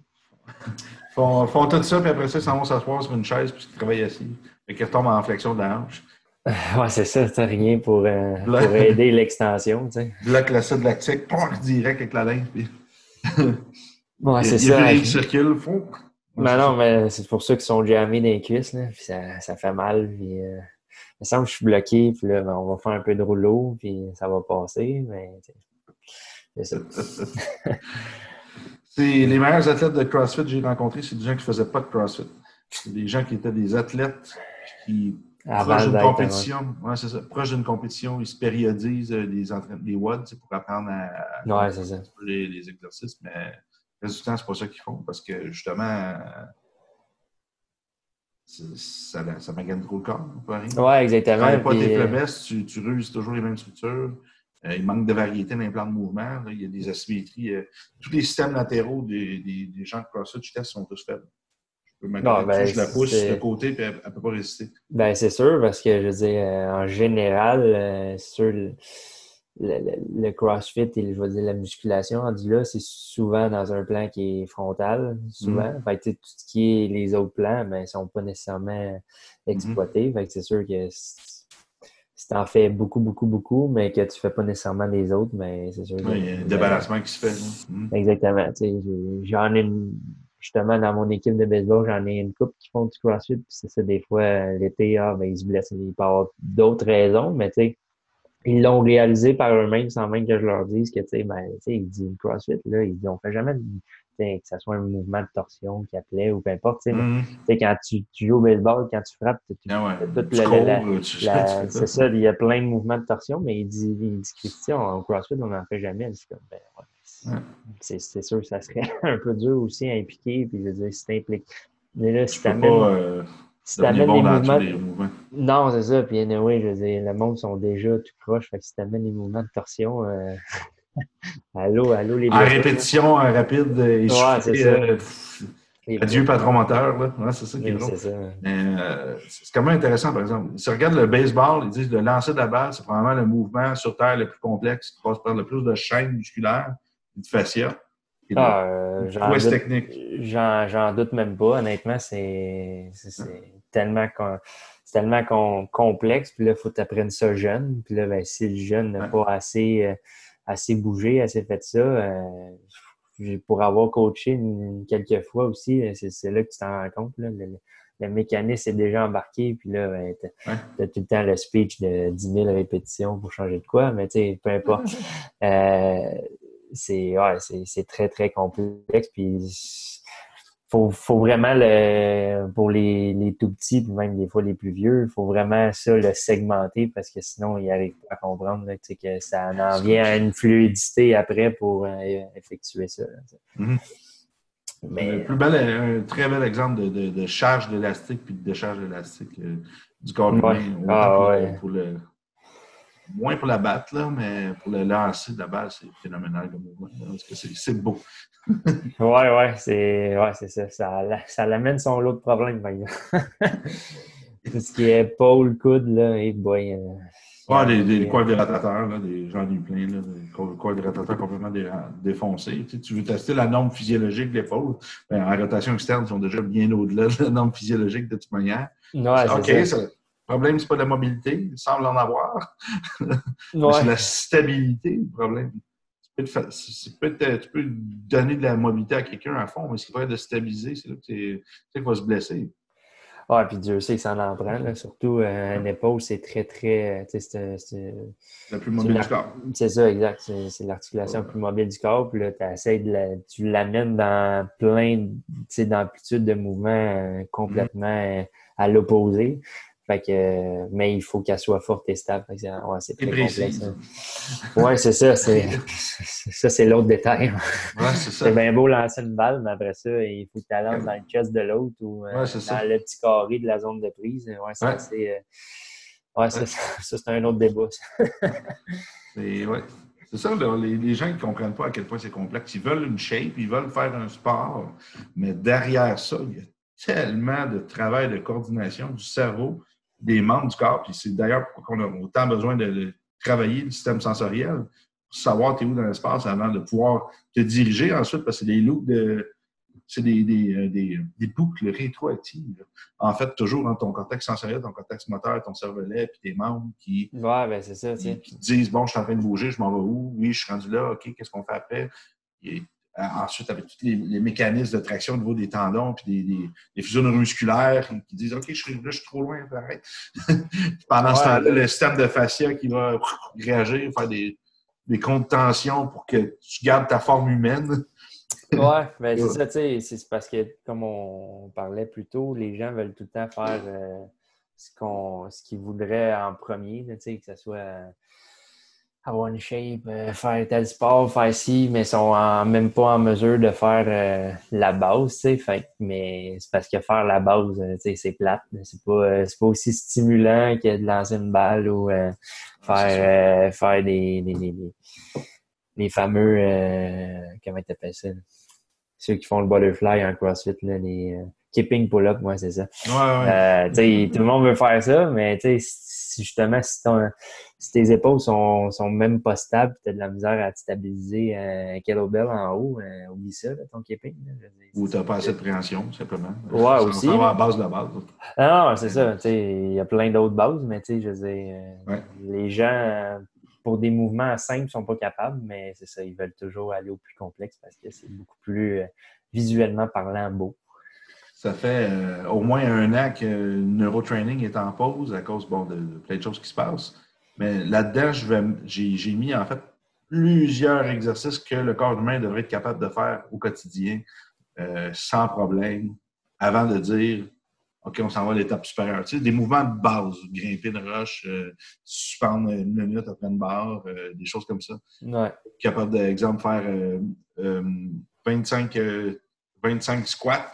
Font, font tout ça, puis après ça, ils s'en vont s'asseoir sur une chaise, puis ils travaillent assis. Et qu'ils retombent en flexion de la hanche. ouais, c'est ça, c'est rien pour, pour aider l'extension. Tu sais. Bloc l'acide lactique, direct avec la linge. Puis... ouais, c'est ça. Il circule, fou. Ben non, mais c'est pour ça qu'ils sont jammés dans les cuisses, là, puis ça, ça fait mal. Puis, euh, me semble que je suis bloqué, puis là, ben, on va faire un peu de rouleau, puis ça va passer, mais c'est ça. Les meilleurs athlètes de CrossFit que j'ai rencontrés, c'est des gens qui ne faisaient pas de CrossFit. C'est des gens qui étaient des athlètes qui, proches d'une compétition, ouais, c'est ça, proche d'une compétition, ils se périodisent euh, des, des WOD pour apprendre à, les, les, exercices, mais le reste du temps, c'est pas ça qu'ils font parce que justement, ça, ça m'agace trop le corps. Oui, exactement. Quand tu pas tes faiblesses, tu, tu ruses toujours les mêmes structures. Euh, il manque de variété dans les plans de mouvement. il y a des asymétries. Euh, tous les systèmes latéraux des, des, des gens de CrossFit, je teste, sont tous faibles. Je peux mettre ben, je la pousse de côté et elle ne peut pas résister. Ben, c'est sûr, parce que je veux dire, euh, en général, sur le, CrossFit et je veux dire la musculation, dit là, c'est souvent dans un plan qui est frontal, souvent. Mm. Fait tout ce qui est les autres plans, ben, ne sont pas nécessairement mm-hmm. exploités. c'est sûr que si tu en fais beaucoup, beaucoup, beaucoup, mais que tu fais pas nécessairement les autres, mais ben, c'est sûr. Oui, il y a un débarrassement qui se fait. Mm. Exactement. J'en ai une, justement dans mon équipe de baseball, j'en ai une couple qui font du CrossFit, puis c'est ça, des fois, l'été, ah, ben, ils se blessent. Il peut y avoir d'autres raisons, mais tu sais, ils l'ont réalisé par eux-mêmes sans même que je leur dise que, tu sais, ben, tu sais, ils disent CrossFit, là, ils disent, on fait jamais, que ce soit un mouvement de torsion qui appelait ou peu importe, tu sais, mm quand tu, tu, joues au baseball, quand tu frappes, tu, ah ouais, c'est ça, il y a plein de mouvements de torsion, mais il dit, il dit Christian, en CrossFit, on n'en fait jamais. Ben, ouais, c'est sûr que ça serait un peu dur aussi à impliquer, puis je veux dire, si t'impliques. Mais là, si t'amènes si t'amènes bon mouvements... les mouvements. Non, c'est ça. Puis anyway, je veux dire, le monde sont déjà tout croche. Fait que si t'amènes les mouvements de torsion, euh... allô, allô, les En répétition en rapide et ouais, c'est. Euh, adieu, patron moteur, là. Ouais, c'est ça qui est drôle. C'est euh, c'est quand même intéressant, par exemple. Si on regarde le baseball, ils disent le lancer de la balle, c'est probablement le mouvement sur Terre le plus complexe qui passe par le plus de chaînes musculaires et de fascia. Ah, euh, j'en doute, même pas. Honnêtement, c'est tellement, tellement complexe. Puis là, il faut que tu apprennes ça jeune. Puis là, ben, si le jeune n'a pas assez, euh, assez bougé, assez fait ça, euh, pour avoir coaché quelques fois aussi, c'est là que tu t'en rends compte. Là, le, mécanisme est déjà embarqué, puis là, ben, tu as, tout le temps le speech de 10 000 répétitions pour changer de quoi, mais tu sais, peu importe. Euh, c'est ouais, c'est très, très complexe. Puis faut, faut vraiment le pour les, les tout petits, puis même des fois les plus vieux, il faut vraiment ça le segmenter parce que sinon ils n'arrivent pas à comprendre que ça en vient à une fluidité après pour euh, effectuer ça. Mais, un, plus bel, un très bel exemple de, de, charge d'élastique puis de décharge d'élastique euh, du corps humain. Ah, ouais. pour le, moins pour la batte, là, mais pour le lancer de la balle, c'est phénoménal comme mouvement. C'est beau. oui, oui, c'est ouais, ça. Ça, ça l'amène son lot de problèmes, Tout ce qui est pôle, coude, là, et boy. Euh, ah, des, des quadrilatateurs, là, des, j'en ai plein, là, des quadrilatateurs complètement défoncés. Tu, sais, tu veux tester la norme physiologique de l'épaule, ben, en rotation externe, ils sont déjà bien au-delà de la norme physiologique de toute manière. Ouais, OK, ça. Le problème, c'est pas la mobilité, il semble en avoir. c'est la stabilité, le problème. Tu peux, tu peux, donner de la mobilité à quelqu'un à fond, mais ce qui va être de stabiliser, c'est là que tu va se blesser. Ah, puis Dieu sait que ça en prend. Là. Surtout, euh, une épaule, c'est très, très. C'est la plus mobile du corps. C'est ça, exact. C'est l'articulation la plus mobile du corps. Puis là, de la, tu l'amènes dans plein d'amplitudes de mouvements euh, complètement euh, à l'opposé. Fait que, mais il faut qu'elle soit forte et stable. Ouais, c'est très complexe. Hein. Ouais, c'est ça. C'est, ça, c'est l'autre détail. Ouais, c'est bien beau lancer une balle, mais après ça, il faut que tu lances dans le chest de l'autre ou euh, dans le petit carré de la zone de prise. Ouais, ça, c'est, euh, ouais, ça, c'est un autre débat. c'est, ouais. C'est ça, les, les, gens ne comprennent pas à quel point c'est complexe. Ils veulent une shape, ils veulent faire un sport, mais derrière ça, il y a tellement de travail de coordination du cerveau des membres du corps. Puis c'est d'ailleurs pourquoi on a autant besoin de, travailler le système sensoriel pour savoir tu es où dans l'espace avant de pouvoir te diriger ensuite, parce que c'est des loops de. C'est des, des, euh, des, des, boucles rétroactives. En fait, toujours dans ton cortex sensoriel, ton cortex moteur, ton cervelet, puis tes membres qui, ouais, ben c'est ça, qui, disent Bon, je suis en train de bouger, je m'en vais où? Oui, je suis rendu là, OK, qu'est-ce qu'on fait après? Euh, ensuite, avec tous les, mécanismes de traction au niveau des tendons, puis des, des, fusions neuromusculaires qui disent OK, je suis, là, je suis trop loin, arrête. Pendant ce temps-là, le système de fascia qui va réagir, faire des, des comptes de tension pour que tu gardes ta forme humaine. ouais, ben c'est ça, tu sais, c'est parce que, comme on parlait plus tôt, les gens veulent tout le temps faire euh, ce qu'on ce qu'ils voudraient en premier, tu sais, que ce soit avoir une shape, euh, faire tel sport, faire ci, mais sont même pas en mesure de faire euh, la base, tu sais. Fait, mais c'est parce que faire la base, euh, tu sais, c'est plate. C'est pas, c'est pas aussi stimulant que de lancer une balle ou faire, faire des, des, des, les fameux, comment tu appelles ça? Ceux qui font le butterfly en CrossFit, là, les keeping pull-up, moi, c'est ça. Ouais, ouais. tout le monde veut faire ça, mais tu sais, justement, si ton si tes épaules sont, sont même pas stables, tu as de la misère à te stabiliser un kettlebell en haut, euh, oublie ça, ton keeping. Ou tu n'as pas assez de préhension, simplement. Ouais, aussi. à la base de la base. Ah, non, c'est ça. Il y a plein d'autres bases, mais tu sais, je veux dire, euh, les gens, pour des mouvements simples, sont pas capables, mais c'est ça, ils veulent toujours aller au plus complexe parce que c'est beaucoup plus euh, visuellement parlant beau. Ça fait au moins un an que le neurotraining est en pause à cause bon, de plein de choses qui se passent. Mais là-dedans, j'ai mis en fait plusieurs exercices que le corps humain devrait être capable de faire au quotidien euh, sans problème avant de dire OK, on s'en va à l'étape supérieure. Tu sais, des mouvements de base, grimper une roche, euh, suspendre une minute après une barre, euh, des choses comme ça. Ouais. Capable d'exemple faire 25, 25 squats,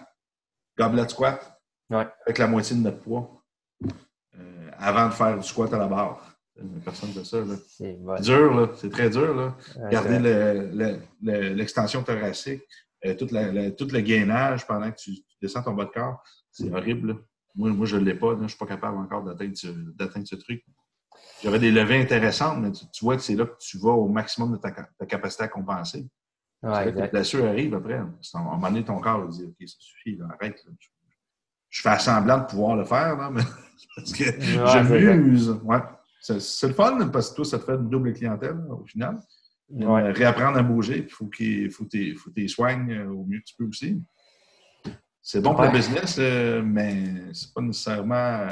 goblet squat, avec la moitié de notre poids, avant de faire du squat à la barre. Personne de ça. C'est dur, là. C'est très dur, là. Garder l'extension thoracique, euh, tout, le gainage pendant que tu, descends ton bas de corps, c'est horrible. Moi, moi, je ne l'ai pas. Je ne suis pas capable encore d'atteindre ce, truc. J'avais des levées intéressantes, mais tu, vois que c'est là que tu vas au maximum de ta, capacité à compenser. Ouais, la blessure arrive après. À un moment donné, ton corps dit OK, ça suffit, arrête. Je, fais semblant de pouvoir le faire, là, mais parce que je m'use. C'est le fun parce que toi, ça te fait une double clientèle au final. Euh, réapprendre à bouger, puis il faut que tu soignes euh, au mieux que tu peux aussi. C'est bon pour le business, euh, mais c'est pas nécessairement.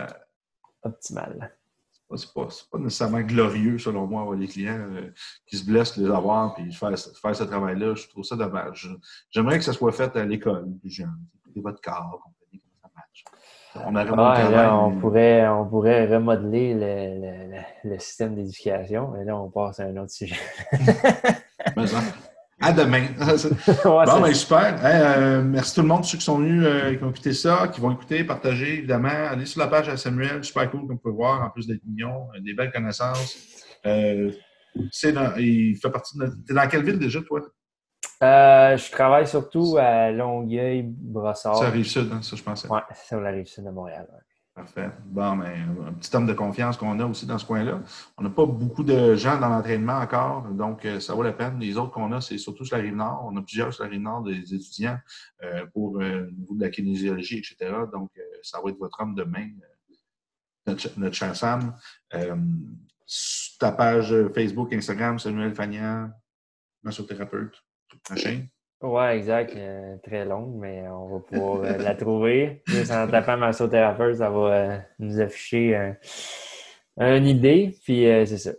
Optimal. C'est pas, pas, nécessairement glorieux, selon moi, avoir des clients qui se blessent, les avoir, puis faire, faire ce travail-là. Je trouve ça dommage. J'aimerais que ça soit fait à l'école, plus jeune. Votre corps, compagnie, comment ça marche. On, pourrait, on pourrait remodeler le, le, système d'éducation, mais là, on passe à un autre sujet. à demain. bon, ben, super. Euh, merci tout le monde, ceux qui sont venus, euh, qui ont écouté ça, qui vont écouter, partager, évidemment. Allez sur la page à Samuel, super cool, comme vous pouvez voir, en plus d'être mignon, euh, des belles connaissances. il fait partie de T'es dans quelle ville déjà, toi? Euh, je travaille surtout à Longueuil, Brossard. Ça arrive sud, hein, ça, je pensais. Oui, c'est la rive sud de Montréal. Parfait. Bon, mais un petit homme de confiance qu'on a aussi dans ce coin-là. On n'a pas beaucoup de gens dans l'entraînement encore, donc euh, ça vaut la peine. Les autres qu'on a, c'est surtout sur la rive nord. On a plusieurs sur la rive nord des étudiants euh, pour le niveau de la kinésiologie, etc. Donc, ça va être votre homme demain, notre, notre cher Sam. ta page Facebook, Instagram, Samuel Fagnan, massothérapeute. Oui, exact. Euh, très longue, mais on va pouvoir euh, la trouver. Juste en tapant massothérapeute, ça va euh, nous afficher une idée. Puis c'est ça.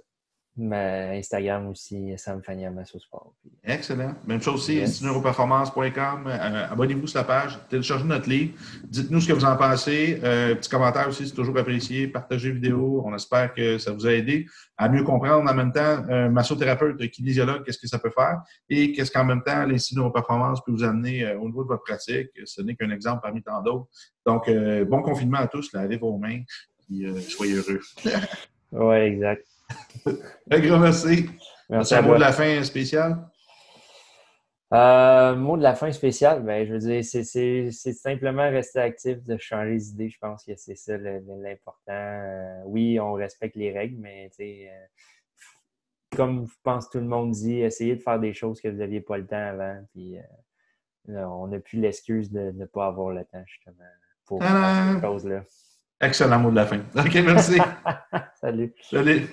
Mais Instagram aussi, Sam Fania Masso Sport. Excellent. Même chose aussi, yes. neuroperformance.com. Abonnez-vous sur la page, téléchargez notre livre. Dites-nous ce que vous en pensez. petit commentaire aussi, c'est toujours apprécié. Partagez la vidéo. On espère que ça vous a aidé à mieux comprendre en même temps un massothérapeute, kinésiologue, qu'est-ce que ça peut faire et qu'est-ce qu'en même temps l'Institut Neuroperformance peut vous amener au niveau de votre pratique. Ce n'est qu'un exemple parmi tant d'autres. Donc, bon confinement à tous. Lavez vos mains et soyez heureux. oui, exact. Un grand merci. Merci un mot de la fin spécial? Euh, mot de la fin spécial, ben, je veux dire, c'est simplement rester actif, de changer les idées. Je pense que c'est ça l'important. Euh, oui, on respecte les règles, mais euh, comme je pense tout le monde dit, essayez de faire des choses que vous n'aviez pas le temps avant. Puis, on n'a plus l'excuse de ne pas avoir le temps, justement, pour faire ces choses-là. Excellent mot de la fin. OK, merci. Salut. Salut.